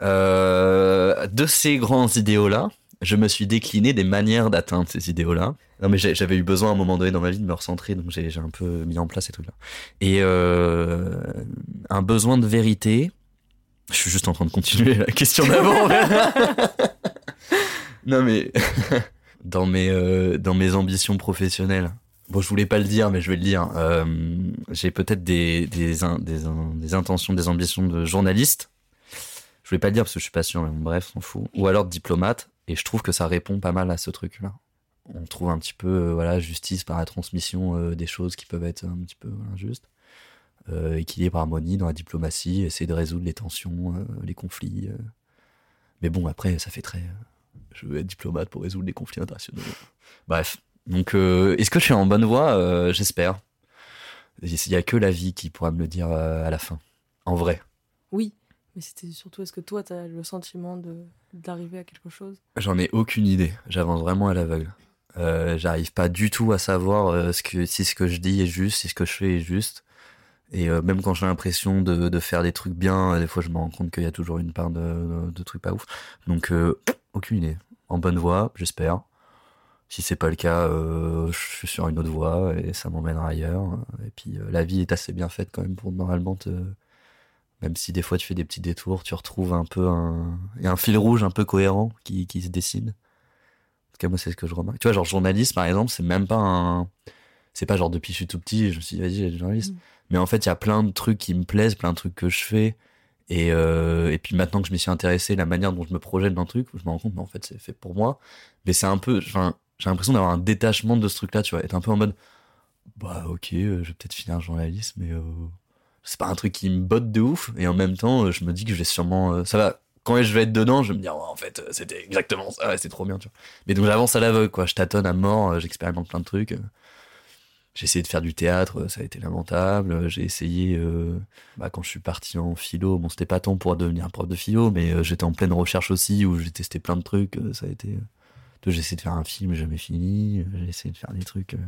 Speaker 2: Euh, De ces grands idéaux-là, je me suis décliné des manières d'atteindre ces idéaux-là. Non mais j'ai- j'avais eu besoin à un moment donné dans ma vie de me recentrer, donc j'ai j'ai un peu mis en place ces trucs-là. Et euh, un besoin de vérité. Je suis juste en train de continuer la question d'avant. non mais dans mes euh, dans mes ambitions professionnelles, Bon, je voulais pas le dire, mais je vais le dire. Euh, j'ai peut-être des, des, des, in- des intentions, des ambitions de journaliste. Je voulais pas le dire parce que je suis pas sûr, mais bref, on fout. Ou alors de diplomate. Et je trouve que ça répond pas mal à ce truc-là. On trouve un petit peu, euh, voilà, justice par la transmission des choses qui peuvent être un petit peu injustes. Équilibre, harmonie dans la diplomatie, essayer de résoudre les tensions, les conflits. Mais bon, après, ça fait très. Je veux être diplomate pour résoudre les conflits internationaux. Bref. Donc, euh, est-ce que je suis en bonne voie? Euh, J'espère. Il y a que la vie qui pourra me le dire euh, à la fin. En vrai.
Speaker 1: Oui, mais c'était surtout est-ce que toi, tu as le sentiment d'arriver à quelque chose?
Speaker 2: J'en ai aucune idée. J'avance vraiment à l'aveugle. Euh, J'arrive pas du tout à savoir ce que, si ce que je dis est juste, si ce que je fais est juste. Et euh, même quand j'ai l'impression de, de faire des trucs bien, des fois je me rends compte qu'il y a toujours une part de, de, de trucs pas ouf. Donc euh, aucune idée. En bonne voie, j'espère. Si c'est pas le cas, euh, je suis sur une autre voie et ça m'emmènera ailleurs. Et puis euh, la vie est assez bien faite quand même pour normalement te, même si des fois tu fais des petits détours, tu retrouves un peu un, il y a un fil rouge un peu cohérent qui, qui se dessine. En tout cas, moi, c'est ce que je remarque. Tu vois, genre journaliste, par exemple, c'est même pas un, c'est pas genre depuis que je suis tout petit, je me suis dit, vas-y, j'ai journaliste.
Speaker 1: Mm.
Speaker 2: Mais en fait, il y a plein de trucs qui me plaisent, plein de trucs que je fais. Et, euh, et puis maintenant que je m'y suis intéressé, la manière dont je me projette dans le truc, je me rends compte, mais en fait, c'est fait pour moi. Mais c'est un peu, j'ai l'impression d'avoir un détachement de ce truc-là, tu vois, être un peu en mode, bah, ok, euh, je vais peut-être finir journaliste, mais euh, c'est pas un truc qui me botte de ouf. Et en même temps, je me dis que je vais sûrement, ça va. Quand je vais être dedans, je vais me dire, ouais, en fait, c'était exactement ça, ouais, c'est trop bien, tu vois. Mais donc j'avance à l'aveugle, quoi. Je tâtonne à mort, j'expérimente plein de trucs. J'ai essayé de faire du théâtre, ça a été lamentable. J'ai essayé, euh, bah, quand je suis parti en philo, bon, c'était pas tant pour devenir prof de philo, mais euh, j'étais en pleine recherche aussi, où j'ai testé plein de trucs. euh, ça a été. J'ai essayé de faire un film, jamais fini. J'ai essayé de faire des trucs, tu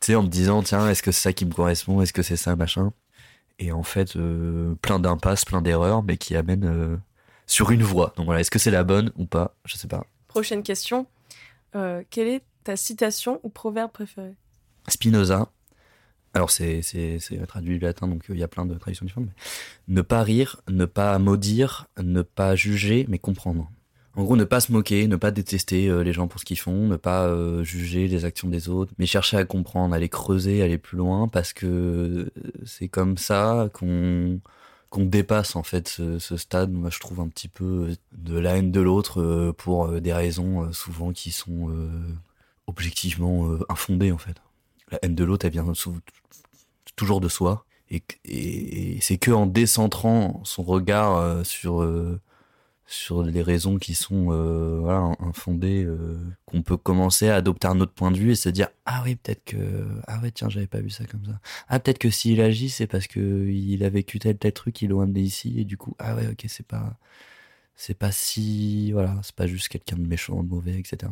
Speaker 2: sais, en me disant, tiens, est-ce que c'est ça qui me correspond Est-ce que c'est ça, machin Et en fait, plein d'impasses, plein d'erreurs, mais qui amènent sur une voie. Donc voilà, est-ce que c'est la bonne ou pas? Je sais pas.
Speaker 1: Prochaine question. Quelle est ta citation ou proverbe préféré?
Speaker 2: Spinoza. Alors c'est traduit du latin donc euh, il y a plein de traductions différentes. mais Ne pas rire, ne pas maudire, ne pas juger mais comprendre. En gros, ne pas se moquer, ne pas détester euh, les gens pour ce qu'ils font, ne pas euh, juger les actions des autres, mais chercher à comprendre, aller creuser, aller plus loin, parce que c'est comme ça qu'on qu'on dépasse en fait ce, stade, moi je trouve un petit peu de la haine de l'autre pour des raisons souvent qui sont objectivement infondées en fait. La haine de l'autre, elle vient toujours de soi, et, c'est que en décentrant son regard euh, sur euh, sur les raisons qui sont euh, infondées, qu'on peut commencer à adopter un autre point de vue et se dire ah oui peut-être que ah ouais tiens j'avais pas vu ça comme ça. Ah peut-être que s'il agit c'est parce que il a vécu tel tel truc il est loin de ici et du coup ah ouais ok c'est pas c'est pas si voilà c'est pas juste quelqu'un de méchant de mauvais etc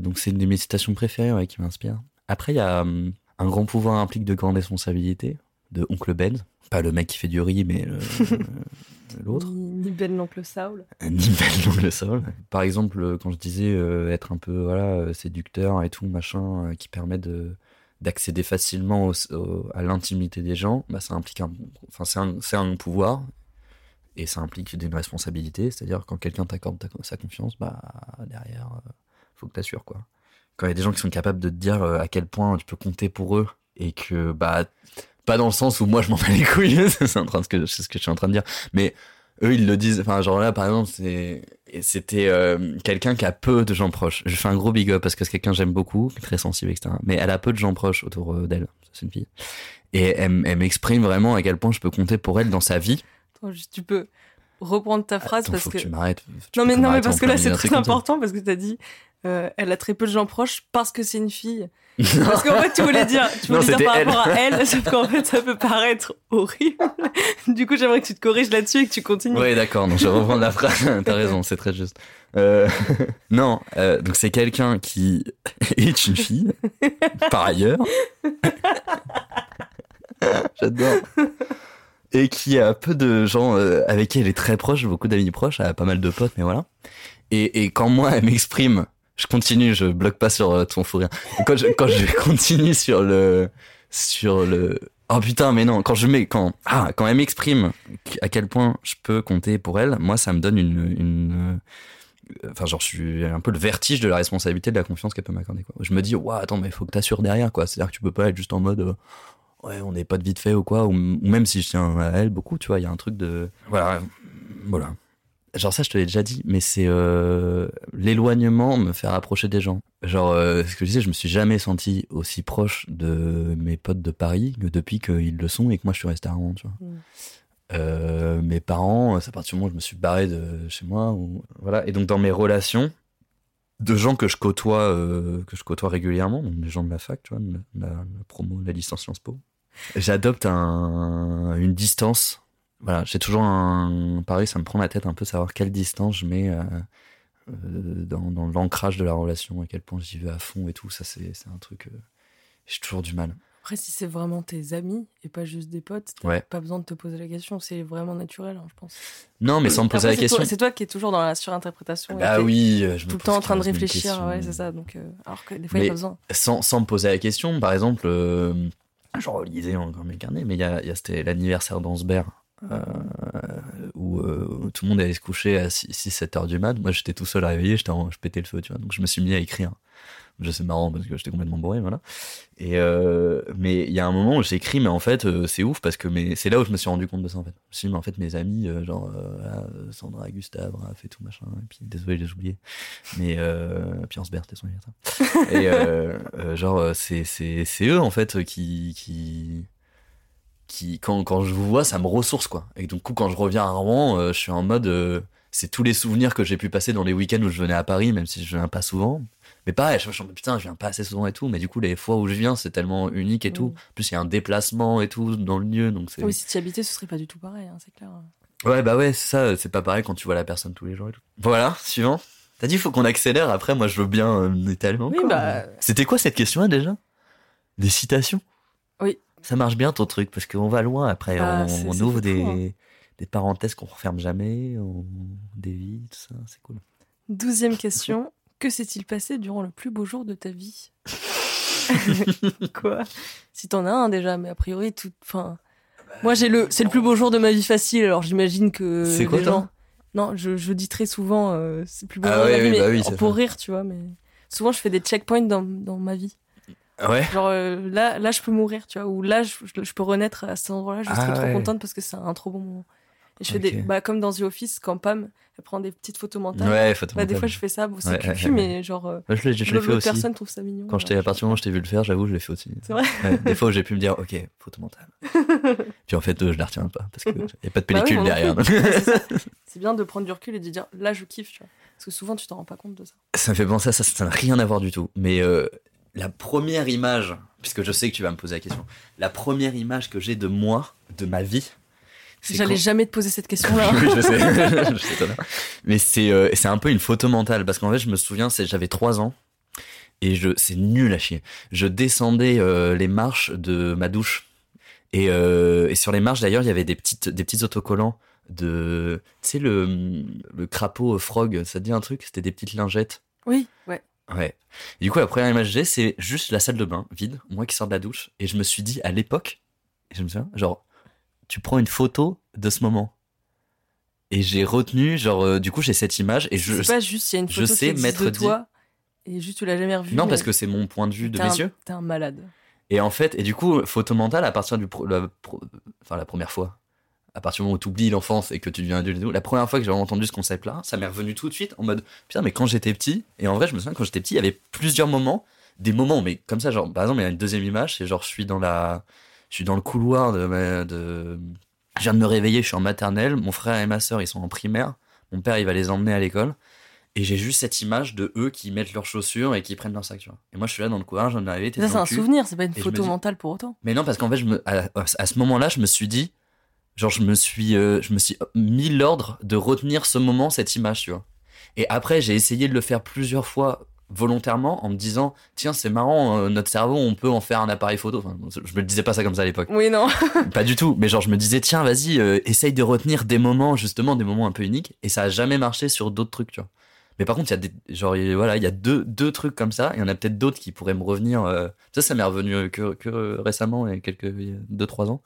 Speaker 2: donc c'est une de mes citations préférées qui m'inspire après il y a hum, un grand pouvoir implique de grandes responsabilités de Oncle Ben pas le mec qui fait du riz mais le- l'autre
Speaker 1: Ni, Ben l'oncle Saul.
Speaker 2: ni belle dans le sol. Par exemple, euh, quand je disais euh, être un peu voilà euh, séducteur et tout machin, euh, qui permet de d'accéder facilement au- au- à l'intimité des gens, bah ça implique un, enfin c'est un, c'est un pouvoir et ça implique une responsabilité, c'est-à-dire quand quelqu'un t'accorde ta- sa confiance, bah derrière, euh, faut que t'assures quoi. Quand il y a des gens qui sont capables de te dire euh, à quel point tu peux compter pour eux et que bah pas dans le sens où moi je m'en bats les couilles, c'est ce ce que je suis en train de dire, mais eux ils le disent. Enfin genre là par exemple c'est c'était euh, quelqu'un qui a peu de gens proches. Je fais un gros big up parce que c'est quelqu'un que j'aime beaucoup qui est très sensible etc mais elle a peu de gens proches autour euh, d'elle. C'est une fille. Et elle, elle m'exprime vraiment à quel point je peux compter pour elle dans sa vie.
Speaker 1: Attends, tu peux reprendre ta phrase
Speaker 2: Attends,
Speaker 1: parce
Speaker 2: faut
Speaker 1: que.
Speaker 2: que tu m'arrêtes. Tu
Speaker 1: non, mais, non, mais parce que là, c'est très important parce que tu as dit euh, elle a très peu de gens proches parce que c'est une fille. Parce qu'en fait, tu voulais dire, tu
Speaker 2: Non,
Speaker 1: voulais dire
Speaker 2: c'était
Speaker 1: par
Speaker 2: elle.
Speaker 1: rapport à elle, sauf qu'en fait, ça peut paraître horrible. Du coup, j'aimerais que tu te corriges là-dessus et que tu continues.
Speaker 2: Ouais, d'accord. Donc je vais reprendre la phrase. T'as raison, c'est très juste. Euh, non, euh, donc c'est quelqu'un qui est une fille, par ailleurs. J'adore. Et qui a peu de gens avec qui elle est très proche, beaucoup d'amis proches, elle a pas mal de potes, mais voilà. Et, et quand moi elle m'exprime, je continue, je bloque pas sur euh, ton fou rire. Quand je, quand je continue sur le, sur le, oh putain, mais non, quand je mets, quand, ah, quand elle m'exprime à quel point je peux compter pour elle, moi ça me donne une, une, enfin genre je suis un peu le vertige de la responsabilité de la confiance qu'elle peut m'accorder quoi. Je me dis ouais attends mais il faut que t'assures derrière quoi. C'est-à-dire que tu peux pas être juste en mode euh, ouais on n'est pas de vite fait ou quoi ou, ou même si je tiens à elle beaucoup tu vois il y a un truc de voilà voilà. Genre ça je te l'ai déjà dit mais c'est euh, l'éloignement me fait rapprocher des gens. Genre euh, ce que je disais je me suis jamais senti aussi proche de mes potes de Paris que depuis qu'ils le sont et que moi je suis resté à Rouen tu vois.
Speaker 1: Mm.
Speaker 2: Euh, mes parents, c'est à partir du moment où je me suis barré de chez moi. Ou, voilà. Et donc dans mes relations, de gens que je côtoie, que je côtoie régulièrement, donc des gens de la fac, tu vois, la, la promo, la licence Sciences Po, j'adopte un, une distance. Voilà, j'ai toujours un. Pareil, ça me prend la tête un peu de savoir quelle distance je mets euh, euh, dans, dans l'ancrage de la relation, à quel point j'y vais à fond et tout. Ça, c'est un truc. euh, j'ai toujours du mal.
Speaker 1: Après, si c'est vraiment tes amis et pas juste des potes, t'as
Speaker 2: Ouais.
Speaker 1: pas besoin de te poser la question. C'est vraiment naturel, hein, je pense.
Speaker 2: Non, mais sans me poser
Speaker 1: Après,
Speaker 2: la question.
Speaker 1: C'est toi qui es toujours dans la surinterprétation.
Speaker 2: Bah oui, je me
Speaker 1: Tout le temps en train de
Speaker 2: 15 000
Speaker 1: réfléchir, ouais, c'est ça. Donc, euh, alors que des fois, il a pas besoin.
Speaker 2: sans, sans me poser la question, par exemple, euh, je relisais encore mes carnets, mais il y a, y a- c'était l'anniversaire d'Ansbert, euh, où, euh, tout le monde allait se coucher à 6-7 heures du mat. Moi, j'étais tout seul à réveiller, je pétais le feu, tu vois. Donc, je me suis mis à écrire. C'est marrant parce que j'étais complètement bourré, voilà. Et euh, mais il y a un moment où j'écris, mais en fait, c'est ouf parce que c'est là où je me suis rendu compte de ça en fait. Je me suis dit, mais en fait, mes amis, genre euh, Sandra, Gustave, Raph et tout machin. Et puis désolé, j'ai oublié. Mais puis Ansbert, c'était son anniversaire. Et euh, euh, genre, c'est eux en fait qui qui qui quand quand je vous vois, ça me ressource quoi. Et donc, du coup, quand je reviens à Rouen, euh, je suis en mode, euh, c'est tous les souvenirs que j'ai pu passer dans les week-ends où je venais à Paris, même si je viens pas souvent. Mais pareil, je me mode, putain, je viens pas assez souvent et tout. Mais du coup, les fois où je viens, c'est tellement unique et tout.
Speaker 1: Mm.
Speaker 2: En plus, il y a un déplacement et tout dans le lieu, donc c'est.
Speaker 1: Oui, si tu y habitais, ce serait pas du tout pareil, hein, c'est clair.
Speaker 2: Ouais, bah ouais, ça. C'est pas pareil quand tu vois la personne tous les jours et tout. Voilà, suivant. T'as dit, faut qu'on accélère. Après, moi, je veux bien euh, étaler
Speaker 1: Oui, bah-
Speaker 2: C'était quoi cette question-là déjà? Des citations? Ça marche bien ton truc parce qu'on va loin après.
Speaker 1: Ah,
Speaker 2: on ouvre
Speaker 1: fou,
Speaker 2: des,
Speaker 1: hein.
Speaker 2: des parenthèses qu'on referme jamais, on dévie, tout ça. C'est cool.
Speaker 1: Douzième question. Que s'est-il passé durant le plus beau jour de ta vie? Quoi? Si t'en as un déjà, mais a priori, tout. Enfin, moi, j'ai le. C'est le plus beau jour de ma vie facile, alors j'imagine que.
Speaker 2: C'est quoi,
Speaker 1: les
Speaker 2: toi?
Speaker 1: gens. Non, je, je dis très souvent, euh, c'est le plus beau
Speaker 2: Ah
Speaker 1: jour de ma vie,
Speaker 2: oui,
Speaker 1: mais
Speaker 2: bah oui, c'est
Speaker 1: pour
Speaker 2: vrai.
Speaker 1: rire, tu vois. Mais souvent, je fais des checkpoints dans, dans ma vie.
Speaker 2: Ouais
Speaker 1: Genre euh, là, là, je peux mourir, tu vois, ou là, je, je- peux renaître à cet endroit-là. Je
Speaker 2: Ah
Speaker 1: serais trop contente parce que c'est un trop bon moment. Et je fais des, bah comme dans The Office, quand Pam, elle prend des petites photos mentales.
Speaker 2: Ouais,
Speaker 1: Bah, des fois, je fais ça, bon, c'est
Speaker 2: Ouais,
Speaker 1: cucu,
Speaker 2: ouais,
Speaker 1: mais genre, euh,
Speaker 2: je l'ai je l'ai
Speaker 1: l'autre
Speaker 2: fait aussi.
Speaker 1: personne trouve ça mignon.
Speaker 2: Quand j'étais à partir du moment où je t'ai vu le faire, j'avoue, je l'ai fait aussi.
Speaker 1: C'est vrai
Speaker 2: des fois j'ai pu me dire, ok, photo mentale. Puis en fait, euh, je la retiens pas parce qu'il n'y a pas de
Speaker 1: Bah
Speaker 2: pellicule derrière.
Speaker 1: c'est bien de prendre du recul et de dire, là, je kiffe, tu vois. Parce que souvent, tu t'en rends pas compte de ça.
Speaker 2: Ça me fait penser à ça, ça n'a rien à voir du tout. Mais euh, la première image, puisque je sais que tu vas me poser la question, la première image que j'ai de moi, de ma vie,
Speaker 1: J'allais
Speaker 2: quand-
Speaker 1: jamais te poser cette question-là.
Speaker 2: oui, je sais. Je sais. Mais c'est euh, c'est un peu une photo mentale parce qu'en fait, je me souviens, c'est j'avais trois ans et je c'est nul à chier. Je descendais euh, les marches de ma douche et, euh, et sur les marches d'ailleurs, il y avait des petites des petits autocollants de tu sais le le crapaud frog, ça te dit un truc? C'était des petites lingettes.
Speaker 1: oui, ouais.
Speaker 2: Ouais. Et du coup, la première image que j'ai, c'est juste la salle de bain vide, moi qui sors de la douche. Et je me suis dit, à l'époque, je me souviens, genre, tu prends une photo de ce moment. Et j'ai retenu, genre, euh, du coup, j'ai cette image et je.
Speaker 1: C'est pas juste, il y a une
Speaker 2: je sais
Speaker 1: qui de
Speaker 2: dit-
Speaker 1: toi et juste tu l'as jamais revue.
Speaker 2: non, parce que c'est mon point de vue de mes
Speaker 1: un-
Speaker 2: yeux.
Speaker 1: T'es un malade.
Speaker 2: Et en fait, et du coup, photo mentale, à partir du. pro- la, pro- enfin, la première fois, à partir du moment où tu oublies l'enfance et que tu deviens adulte la première fois que j'ai entendu ce concept-là, ça m'est revenu tout de suite en mode putain, mais quand j'étais petit, et en vrai, je me souviens, quand j'étais petit, il y avait plusieurs moments, des moments, mais comme ça, genre, par exemple, il y a une deuxième image, c'est genre, je suis dans la. Je suis dans le couloir de. ma- de je viens de me réveiller, je suis en maternelle, mon frère et ma sœur, ils sont en primaire, mon père, il va les emmener à l'école. Et j'ai juste cette image de eux qui mettent leurs chaussures et qui prennent leur sac, tu vois. Et moi, je suis là dans le couloir, je viens d'arriver, t'es
Speaker 1: Ça, c'est un
Speaker 2: cul.
Speaker 1: souvenir, c'est pas une photo
Speaker 2: dis-
Speaker 1: mentale pour autant.
Speaker 2: Mais non, parce qu'en fait, je me, à, à ce moment-là, je me suis dit, genre, je me suis, euh, je me suis mis l'ordre de retenir ce moment, cette image, tu vois. Et après, j'ai essayé de le faire plusieurs fois volontairement en me disant, tiens, c'est marrant, euh, notre cerveau, on peut en faire un appareil photo. Enfin, je me le disais pas ça comme ça à l'époque.
Speaker 1: Oui, non.
Speaker 2: pas du tout. Mais genre, je me disais, tiens, vas-y, euh, essaye de retenir des moments, justement, des moments un peu uniques. Et ça a jamais marché sur d'autres trucs, tu vois. Mais par contre, il y a des, genre, y voilà, il y a deux, deux trucs comme ça. Il y en a peut-être d'autres qui pourraient me revenir. euh, ça, ça m'est revenu que, que récemment, il y a quelques, deux, trois ans.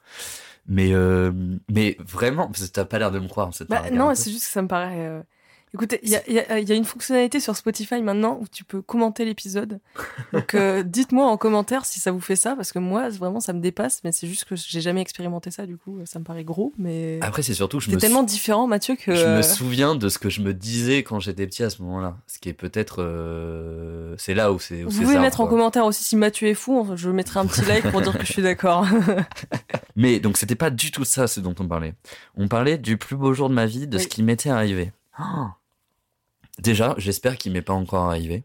Speaker 2: Mais, euh, mais vraiment, parce que t'as pas l'air de me croire. c'est
Speaker 1: Bah,
Speaker 2: un regard
Speaker 1: non, c'est juste que ça me paraît. Écoutez, il y a, y a- y a une fonctionnalité sur Spotify maintenant où tu peux commenter l'épisode. Donc euh, dites-moi en commentaire si ça vous fait ça, parce que moi, vraiment, ça me dépasse, mais c'est juste que j'ai jamais expérimenté ça, du coup, ça me paraît gros, mais
Speaker 2: Après, c'est surtout que je me,
Speaker 1: tellement différent, Mathieu, que...
Speaker 2: je me souviens de ce que je me disais quand j'étais petit à ce moment-là. Ce qui est peut-être. euh, c'est là où c'est.
Speaker 1: Vous pouvez
Speaker 2: ça,
Speaker 1: mettre en commentaire aussi si Mathieu est fou, je mettrai un petit like pour dire que je suis d'accord.
Speaker 2: Mais donc, c'était pas du tout ça ce dont on parlait. On parlait du plus beau jour de ma vie, de ce qui m'était arrivé. Oh. Déjà, j'espère qu'il m'est pas encore arrivé.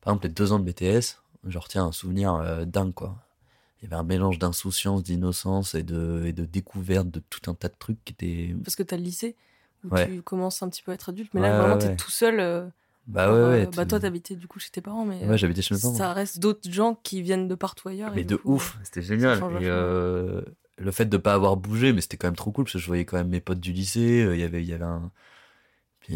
Speaker 2: Par exemple, les deux ans de BTS, je retiens un souvenir euh, dingue, quoi. Il y avait un mélange d'insouciance, d'innocence et de, et de découverte de tout un tas de trucs qui étaient.
Speaker 1: parce que t'as le lycée, où
Speaker 2: Ouais.
Speaker 1: tu commences un petit peu à être adulte, mais
Speaker 2: Ouais,
Speaker 1: là, vraiment,
Speaker 2: ouais,
Speaker 1: t'es tout seul. euh,
Speaker 2: Bah ouais,
Speaker 1: euh, bah
Speaker 2: tu-
Speaker 1: toi, t'habitais du coup chez tes parents, mais
Speaker 2: Ouais,
Speaker 1: euh,
Speaker 2: j'habitais chez mes parents.
Speaker 1: ça reste d'autres gens qui viennent de partout ailleurs. et
Speaker 2: Mais
Speaker 1: du
Speaker 2: de
Speaker 1: coup,
Speaker 2: ouf, c'était génial. Et euh, le fait de pas avoir bougé, mais c'était quand même trop cool parce que je voyais quand même mes potes du lycée. euh, Il y avait, il y avait un,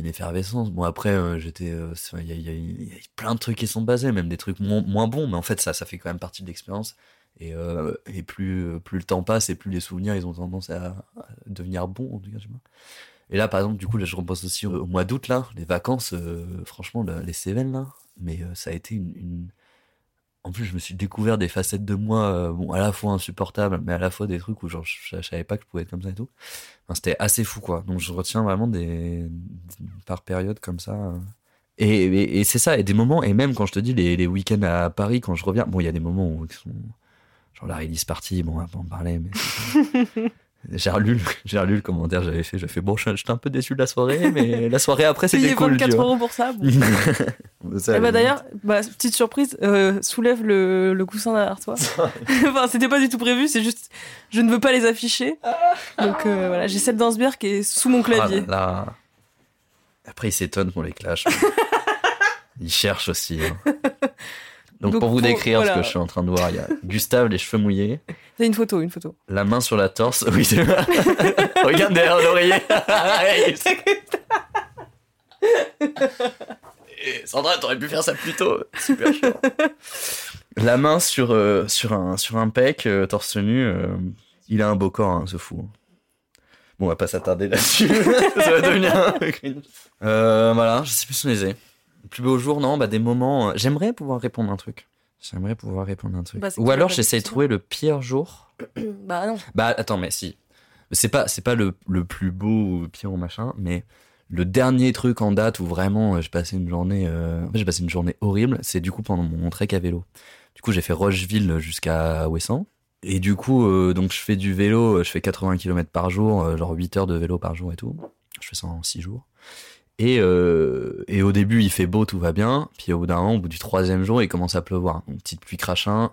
Speaker 2: une effervescence. Bon après, j'étais, il y, a- plein de trucs qui sont basés, même des trucs moins, moins bons, mais en fait ça, ça fait quand même partie de l'expérience. Et, euh, et plus, euh, plus le temps passe et plus les souvenirs, ils ont tendance à, devenir bons en tout cas. Et là, par exemple, du coup, là, je repense aussi au, mois d'août là, les vacances. euh, franchement, le- les Cévennes là, mais ça a été une en plus, je me suis découvert des facettes de moi, euh, bon, à la fois insupportables, mais à la fois des trucs où genre, je, je savais pas que je pouvais être comme ça et tout. C'était assez fou, quoi. Donc, je retiens vraiment des, par période comme ça. euh. Et, c'est ça, et des moments, et même quand je te dis les, les week-ends à Paris, quand je reviens, bon, il y a des moments où ils sont, genre la release party, bon, on va pas en parler, mais j'ai relu, le- commentaire que j'avais fait, j'ai fait, bon, je- j'étais un peu déçu de la soirée, mais la soirée après, c'était cool, tu
Speaker 1: 24
Speaker 2: vois.
Speaker 1: euros pour ça. bon.
Speaker 2: Ça,
Speaker 1: Eh bah
Speaker 2: le-
Speaker 1: d'ailleurs, bah, petite surprise, euh, soulève le, le coussin derrière toi. enfin, c'était pas du tout prévu, c'est juste, je ne veux pas les afficher. Donc euh, voilà, j'ai cette danse-bière qui est sous mon
Speaker 2: Ah là
Speaker 1: clavier.
Speaker 2: là. Après, il s'étonne qu'on les clash. il cherche aussi. hein. Donc,
Speaker 1: Donc,
Speaker 2: pour vous décrire
Speaker 1: voilà.
Speaker 2: ce que je suis en train de voir, il y a Gustave, les cheveux mouillés,
Speaker 1: C'est une photo, une photo.
Speaker 2: la main sur la torse. Oui, c'est Regarde derrière l'oreiller. Et Sandra, t'aurais pu faire ça plus tôt. Super chiant. La main sur, euh, sur, un, sur un pec, euh, torse nu. euh, il a un beau corps, hein, ce fou. Bon, on va pas s'attarder là-dessus. ça va devenir un voilà, je sais plus disait. Le plus beau jour, non, bah des moments. euh, J'aimerais pouvoir répondre à un truc. J'aimerais pouvoir répondre à un truc.
Speaker 1: Bah,
Speaker 2: Ou alors j'essaie de trouver le pire jour.
Speaker 1: bah non.
Speaker 2: Bah attends, mais si. C'est pas, c'est pas le, le plus beau ou le pire ou machin, mais le dernier truc en date où vraiment euh, j'ai passé une journée, euh, en fait, j'ai passé une journée horrible, c'est du coup pendant mon trek à vélo. Du coup, j'ai fait Rocheville jusqu'à Ouessant. Et du coup, euh, donc je fais du vélo, je fais 80 km par jour, genre 8 heures de vélo par jour et tout. Je fais ça en 6 jours. Et, euh, et au début, il fait beau, tout va bien. Puis au bout d'un moment, au bout du troisième jour, il commence à pleuvoir. Une petite pluie crachin.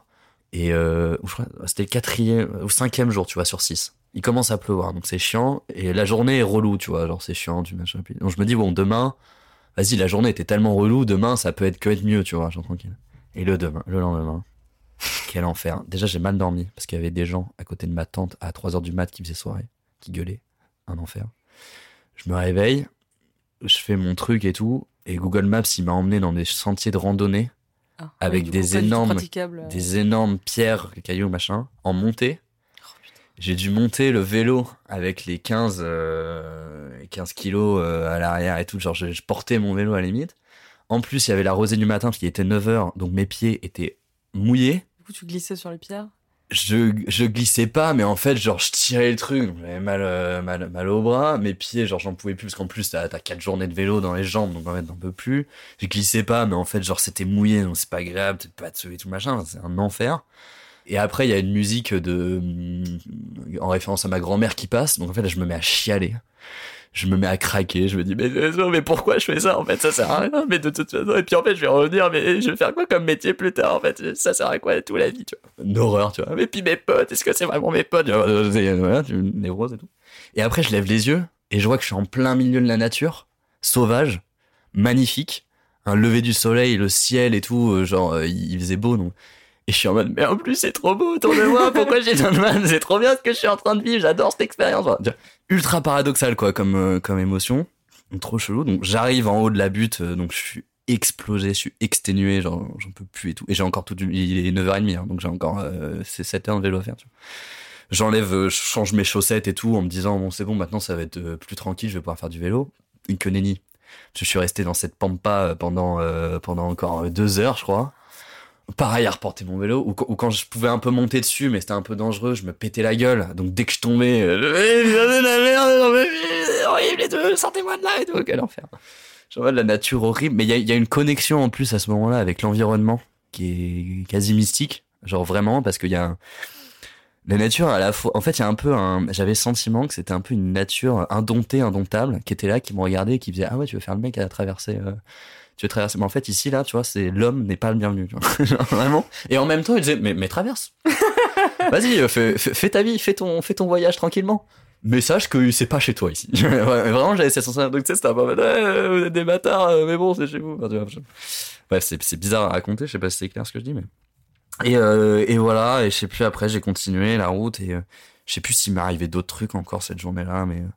Speaker 2: Et euh, c'était le quatrième ou cinquième jour, tu vois, sur six. Il commence à pleuvoir, donc c'est chiant. Et la journée est relou, tu vois, genre c'est chiant, tu machin. Donc je me dis bon, demain, vas-y, la journée était tellement relou, demain ça peut être que être mieux, tu vois, genre tranquille. Et le demain, le lendemain, quel enfer. Déjà j'ai mal dormi parce qu'il y avait des gens à côté de ma tante à 3 heures du mat qui faisaient soirée, qui gueulaient, un enfer. Je me réveille, je fais mon truc et tout, et Google Maps il m'a emmené dans des sentiers de randonnée
Speaker 1: Ah,
Speaker 2: Avec des
Speaker 1: coup,
Speaker 2: énormes-
Speaker 1: euh.
Speaker 2: des énormes pierres, cailloux, machin, en montée.
Speaker 1: Oh.
Speaker 2: J'ai dû monter le vélo avec les 15, euh, 15 kilos euh, à l'arrière et tout. Genre, je, je portais mon vélo à la limite. En plus, il y avait la rosée du matin parce qu'il était 9 heures, donc mes pieds étaient mouillés.
Speaker 1: Du coup, tu glissais sur les pierres.
Speaker 2: Je, je glissais pas, mais en fait, genre, je tirais le truc. J'avais mal, euh, mal, mal au bras. Mes pieds, genre, j'en pouvais plus parce qu'en plus, t'as, t'as 4 journées de vélo dans les jambes, donc en fait, t'en peux plus. Je glissais pas, mais en fait, genre, c'était mouillé, donc c'est pas agréable, t'es pas de et tout machin. C'est un enfer. Et après, il y a une musique de, en référence à ma grand-mère qui passe. Donc en fait, là, je me mets à chialer. Je me mets à craquer. Je me dis, mais, mais pourquoi je fais ça? En fait, ça sert à rien. Mais de toute façon, et puis en fait, je vais revenir, mais je vais faire quoi comme métier plus tard? En fait, ça sert à quoi toute la vie, tu vois? Une horreur, tu vois. Mais puis mes potes, est-ce que c'est vraiment mes potes? Euh, Voilà, une névrose et tout. Et après, je lève les yeux et je vois que je suis en plein milieu de la nature, sauvage, magnifique. Un lever du soleil, le ciel et tout, euh, genre, euh, il faisait beau, donc. Et je suis en mode, mais en plus, c'est trop beau autour de moi, pourquoi j'ai tant de C'est trop bien ce que je suis en train de vivre, j'adore cette expérience. Ultra paradoxal, quoi, comme, euh, comme émotion. Trop chelou. Donc, j'arrive en haut de la butte, euh, donc je suis explosé, je suis exténué, genre, j'en peux plus et tout. Et j'ai encore tout, il est 9h30, hein, donc j'ai encore, euh, c'est 7 heures de vélo à faire. J'enlève, euh, je change mes chaussettes et tout, en me disant, bon, c'est bon, maintenant ça va être euh, plus tranquille, je vais pouvoir faire du vélo. Que nenni. Je suis resté dans cette pampa pendant, euh, pendant encore deux heures, je crois. Pareil à reporter mon vélo, ou, quand je pouvais un peu monter dessus, mais c'était un peu dangereux, je me pétais la gueule. Donc dès que je tombais, euh, la merde, c'est horrible et tout, sortez-moi de là et tout, quel enfer. Je vois de la nature horrible, mais il y a, une connexion en plus à ce moment-là avec l'environnement qui est quasi mystique, genre vraiment, parce qu'il y a la nature à la fois en fait il y a un peu un j'avais le sentiment que c'était un peu une nature indomptée indomptable qui était là qui me regardait et qui faisait ah ouais tu veux faire le mec à traverser euh, tu veux traverser mais en fait ici là tu vois c'est l'homme n'est pas le bienvenu tu vois. Vraiment. Et en même temps il disait mais, mais traverse. Vas-y euh, fais, fais, ta vie fais ton fais ton voyage tranquillement. Mais sache que c'est pas chez toi ici. Vraiment j'avais cette sensation donc tu sais c'était un peu vous êtes des bâtards euh, mais bon c'est chez vous. Bref c'est bizarre à raconter je sais pas si c'est clair ce que je dis mais. Et, euh, et voilà, et je sais plus après, j'ai continué la route et euh, je sais plus s'il m'est arrivé d'autres trucs encore cette journée-là, mais euh,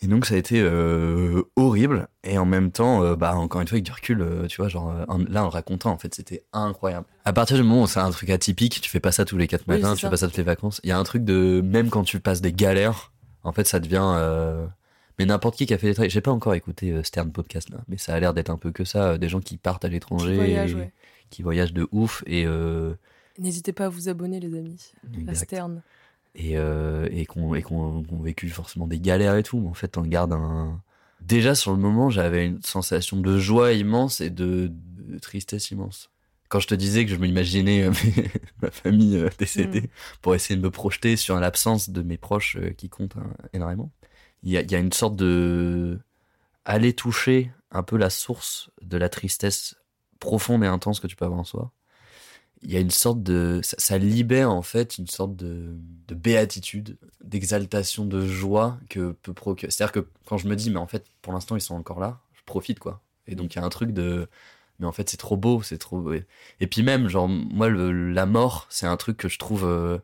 Speaker 2: et donc ça a été euh, horrible et en même temps, euh, bah encore une fois avec du recul, tu vois, genre là en le racontant en fait, c'était incroyable. À partir du moment où c'est un truc atypique, tu fais pas ça tous les quatre matins, tu fais pas ça toutes les vacances. Il y a un truc de même quand tu passes des galères, en fait ça devient mais n'importe qui qui a fait des trucs. J'ai pas encore écouté Stern podcast là, mais ça a l'air d'être un peu que ça, des gens qui partent à l'étranger qui voyagent de ouf. Et euh,
Speaker 1: n'hésitez pas à vous abonner, les amis. À Stern.
Speaker 2: Et, euh, et qu'on ont vécu forcément des galères et tout. Mais en fait, on garde un. Déjà sur le moment, j'avais une sensation de joie immense et de, tristesse immense. Quand je te disais que je m'imaginais euh, ma famille décédée mm. pour essayer de me projeter sur l'absence de mes proches qui comptent hein, énormément, il y a, y a une sorte de aller toucher un peu la source de la tristesse profonde et intense que tu peux avoir en soi, il y a une sorte de. Ça, libère en fait une sorte de, de béatitude, d'exaltation, de joie que peut procurer. C'est-à-dire que quand je me dis, mais en fait, pour l'instant, ils sont encore là, je profite quoi. Et donc, il y a un truc de. Mais en fait, c'est trop beau, c'est trop. Et puis même, genre, moi, la mort, c'est un truc que je trouve. Euh,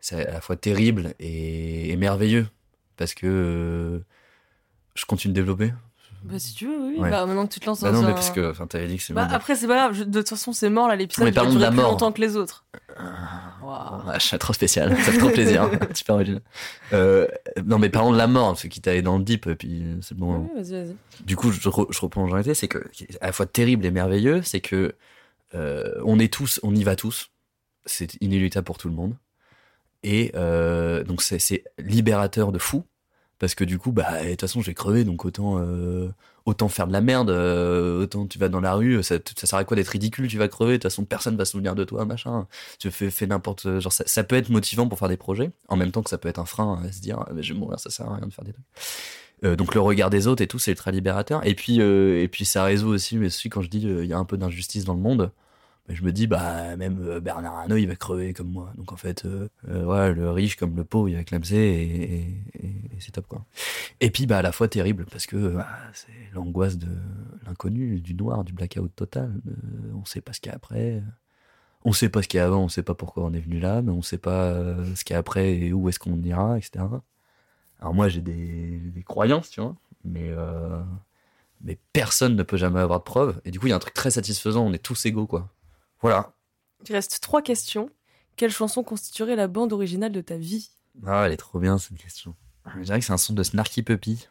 Speaker 2: c'est à la fois terrible et, merveilleux. Parce que. Euh, je continue de développer
Speaker 1: bah, si tu veux, oui. Bah, maintenant que tu te lances
Speaker 2: bah non, mais parce que, enfin, t'avais dit que c'est
Speaker 1: bah, Après, c'est pas grave. De toute façon, c'est mort, là, l'épisode. Mais parlons de la plus longtemps que les autres.
Speaker 2: Wow. je suis trop spécial. Ça fait trop plaisir. Super original. Euh, non, mais parlons de la mort, ce qui t'allait dans le deep, et puis c'est bon.
Speaker 1: Oui, vas-y, vas-y.
Speaker 2: Du coup, je, je reprends en c'est que, à la fois terrible et merveilleux, c'est que, euh, on est tous, on y va tous. C'est inéluctable pour tout le monde. Et, euh, donc, c'est libérateur de fou parce que du coup bah de toute façon j'ai crevé donc autant euh, autant faire de la merde euh, autant tu vas dans la rue ça, ça sert à quoi d'être ridicule tu vas crever de toute façon personne va se souvenir de toi machin. Tu fais, n'importe genre ça, peut être motivant pour faire des projets en même temps que ça peut être un frein à se dire ah, mais je vais mourir ça sert à rien de faire des trucs. Euh, donc le regard des autres et tout c'est ultra libérateur. Et puis et puis ça résout aussi mais aussi quand je dis il y a un peu d'injustice dans le monde je me dis bah même euh, Bernard Arnault il va crever comme moi. Donc en fait euh, euh le riche comme le pauvre il va clamser et, c'est top quoi. Et puis bah à la fois terrible parce que bah, c'est l'angoisse de l'inconnu du noir du blackout total. Euh, on sait pas ce qu'il y a après. On sait pas ce qu'il y a avant on sait pas pourquoi on est venu là mais on sait pas ce qu'il y a après et où est-ce qu'on ira etc alors moi j'ai des, des croyances tu vois mais mais personne ne peut jamais avoir de preuves. Et du coup il y a un truc très satisfaisant on est tous égaux quoi voilà.
Speaker 1: Il reste trois questions. Quelle chanson constituerait la bande originale de ta vie?
Speaker 2: Ah, elle est trop bien cette question. Je dirais que c'est un son de Snarky Puppy.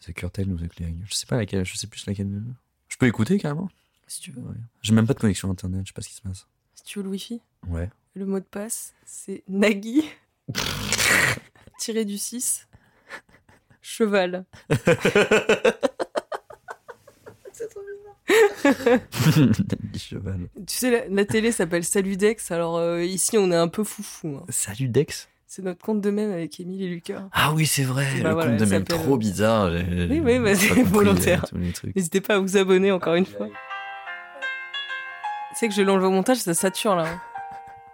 Speaker 2: The Curtain ou The Clearing. Je sais pas laquelle, je sais plus laquelle. Je peux écouter carrément?
Speaker 1: Si tu veux.
Speaker 2: J'ai même pas de connexion internet, je sais pas ce qui se passe.
Speaker 1: Si tu veux le wifi?
Speaker 2: Ouais.
Speaker 1: Le mot de passe, c'est Nagui. tiré du 6. Cheval.
Speaker 2: cheval.
Speaker 1: Tu sais, la, télé s'appelle Saludex, alors euh, ici on est un peu foufou. Hein.
Speaker 2: Saludex?
Speaker 1: C'est notre compte de même avec Émile et Lucas.
Speaker 2: Ah oui, c'est vrai, bah le compte de même trop bizarre.
Speaker 1: Oui, oui, bah, c'est volontaire. N'hésitez pas à vous abonner encore une fois. C'est que je vais l'enlever au montage, ça sature là. Hein.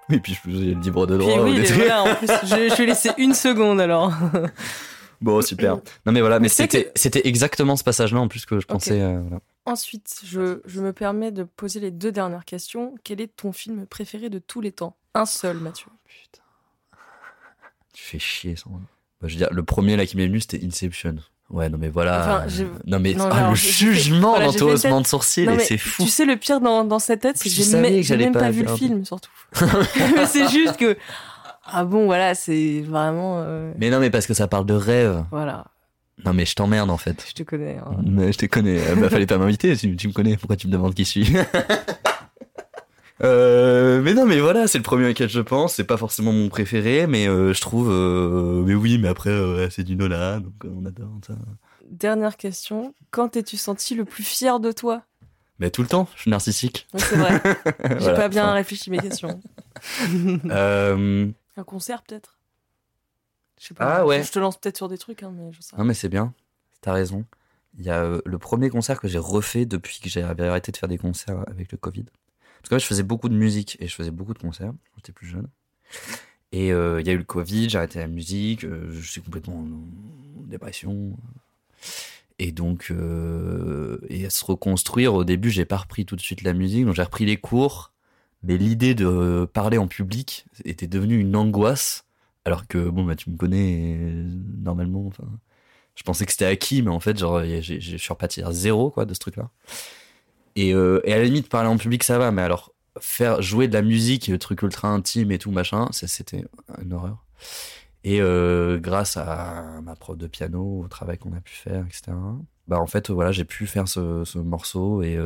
Speaker 2: Oui, puis je le libre de droit.
Speaker 1: oui, en plus, je, je vais laisser une seconde alors.
Speaker 2: Bon, super. Non, mais voilà, mais, c'était, exactement ce passage-là en plus que je pensais. Euh,
Speaker 1: Ensuite, je, je, me permets de poser les deux dernières questions. Quel est ton film préféré de tous les temps? Un seul, Mathieu. Putain.
Speaker 2: Tu fais chier, sans. Bah, je veux dire, le premier là qui m'est venu, c'était Inception. Ouais, non mais voilà. non mais ah, le jugement dans ton haussement de sourcil, c'est fou.
Speaker 1: Tu sais, le pire dans, dans cette tête, c'est que j'ai même, pas, vu le film, surtout. mais c'est juste que ah bon, voilà, c'est vraiment. Euh,
Speaker 2: mais non, mais parce que ça parle de rêve.
Speaker 1: Voilà.
Speaker 2: Non, mais je t'emmerde en fait.
Speaker 1: Je te connais. hein.
Speaker 2: Mais je te connais. Euh, bah, fallait pas m'inviter si tu me connais. Pourquoi tu me demandes qui je suis? Euh, mais non, mais voilà, c'est le premier auquel je pense. C'est pas forcément mon préféré, mais euh, je trouve. euh, mais oui, mais après, c'est du Nola, donc on adore ça.
Speaker 1: Dernière question. Quand t'es-tu senti le plus fier de toi?
Speaker 2: Mais tout le temps, je suis narcissique.
Speaker 1: C'est vrai. J'ai
Speaker 2: Voilà.
Speaker 1: pas bien
Speaker 2: Enfin,
Speaker 1: réfléchi mes questions. Un concert peut-être? Je sais pas.
Speaker 2: Ah ouais.
Speaker 1: Je te lance peut-être sur des trucs, hein, mais je sais.
Speaker 2: Non, mais c'est bien. T'as raison. Il y a euh, le premier concert que j'ai refait depuis que j'avais arrêté de faire des concerts avec le Covid. Parce que ouais, je faisais beaucoup de musique et je faisais beaucoup de concerts quand j'étais plus jeune. Et euh, il y a eu le Covid, j'ai arrêté la musique, euh, je suis complètement en, dépression. Et donc, et à se reconstruire, au début, j'ai pas repris tout de suite la musique, donc j'ai repris les cours. Mais l'idée de parler en public était devenue une angoisse. Alors que, bon, bah, tu me connais, euh, normalement, enfin, je pensais que c'était acquis, mais en fait, genre, je suis reparti à zéro, quoi, de ce truc-là. Et, euh, et à la limite, parler en public, ça va, mais alors, faire jouer de la musique, le truc ultra intime et tout, machin, c'était une horreur. Et euh, grâce à ma prof de piano, au travail qu'on a pu faire, etc., bah, en fait, voilà, j'ai pu faire ce, ce morceau et,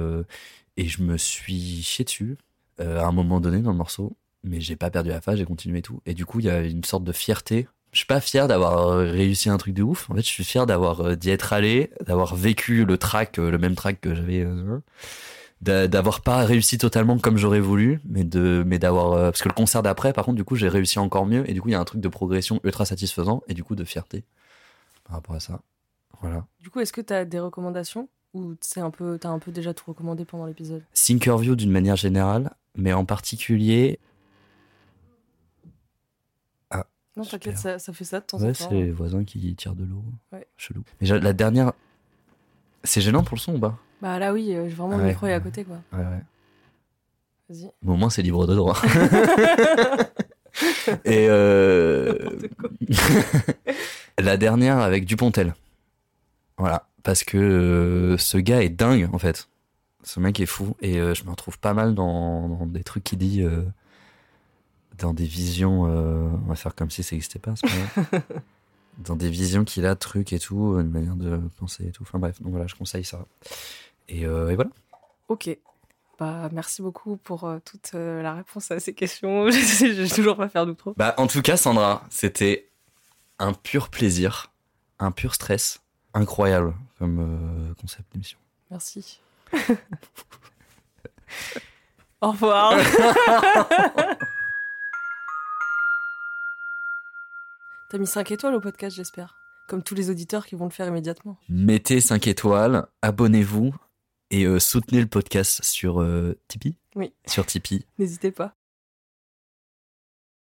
Speaker 2: et je me suis chié dessus à un moment donné dans le morceau, mais j'ai pas perdu la face, j'ai continué et tout. Et du coup, il y a une sorte de fierté. Je suis pas fier d'avoir euh, réussi un truc de ouf. En fait, je suis fier d'avoir euh, d'y être allé, d'avoir vécu le track, euh, le même track que j'avais, d'a- d'avoir pas réussi totalement comme j'aurais voulu, mais de, mais d'avoir, parce que le concert d'après, par contre, du coup, j'ai réussi encore mieux. Et du coup, il y a un truc de progression ultra satisfaisant et du coup de fierté par rapport à ça. Voilà.
Speaker 1: Du coup, est-ce que t'as des recommandations ou c'est un peu, t'as un peu déjà tout recommandé pendant l'épisode?
Speaker 2: Thinkerview d'une manière générale, mais en particulier,
Speaker 1: Non, t'inquiète, ça, ça fait ça de temps
Speaker 2: ouais,
Speaker 1: en
Speaker 2: c'est
Speaker 1: temps.
Speaker 2: les voisins qui tirent de l'eau.
Speaker 1: Ouais.
Speaker 2: Chelou. Mais la dernière, c'est gênant pour le son ou pas?
Speaker 1: Bah là, oui, euh, vraiment,
Speaker 2: Ah
Speaker 1: le
Speaker 2: ouais.
Speaker 1: micro est à côté, quoi.
Speaker 2: Ouais, ouais.
Speaker 1: Vas-y.
Speaker 2: Mais au moins, c'est libre de droit. Et euh... la dernière avec Dupontel. Voilà. Parce que euh, ce gars est dingue, en fait. Ce mec est fou. Et euh, je me retrouve pas mal dans, dans des trucs qu'il dit, dans des visions. euh, on va faire comme si ça n'existait pas, pas. Dans des visions qu'il a, trucs et tout, une manière de penser et tout. Enfin bref, donc voilà, je conseille ça. Et, euh, et voilà.
Speaker 1: Ok. Bah, merci beaucoup pour euh, toute la réponse à ces questions. je vais toujours pas faire d'outro.
Speaker 2: Bah, en tout cas, Sandra, c'était un pur plaisir, un pur stress, incroyable comme concept d'émission.
Speaker 1: Merci. Au revoir. T'as mis 5 étoiles au podcast, j'espère. Comme tous les auditeurs qui vont le faire immédiatement.
Speaker 2: Mettez 5 étoiles, abonnez-vous et euh, soutenez le podcast sur euh, Tipeee.
Speaker 1: Oui.
Speaker 2: Sur Tipeee.
Speaker 1: N'hésitez pas.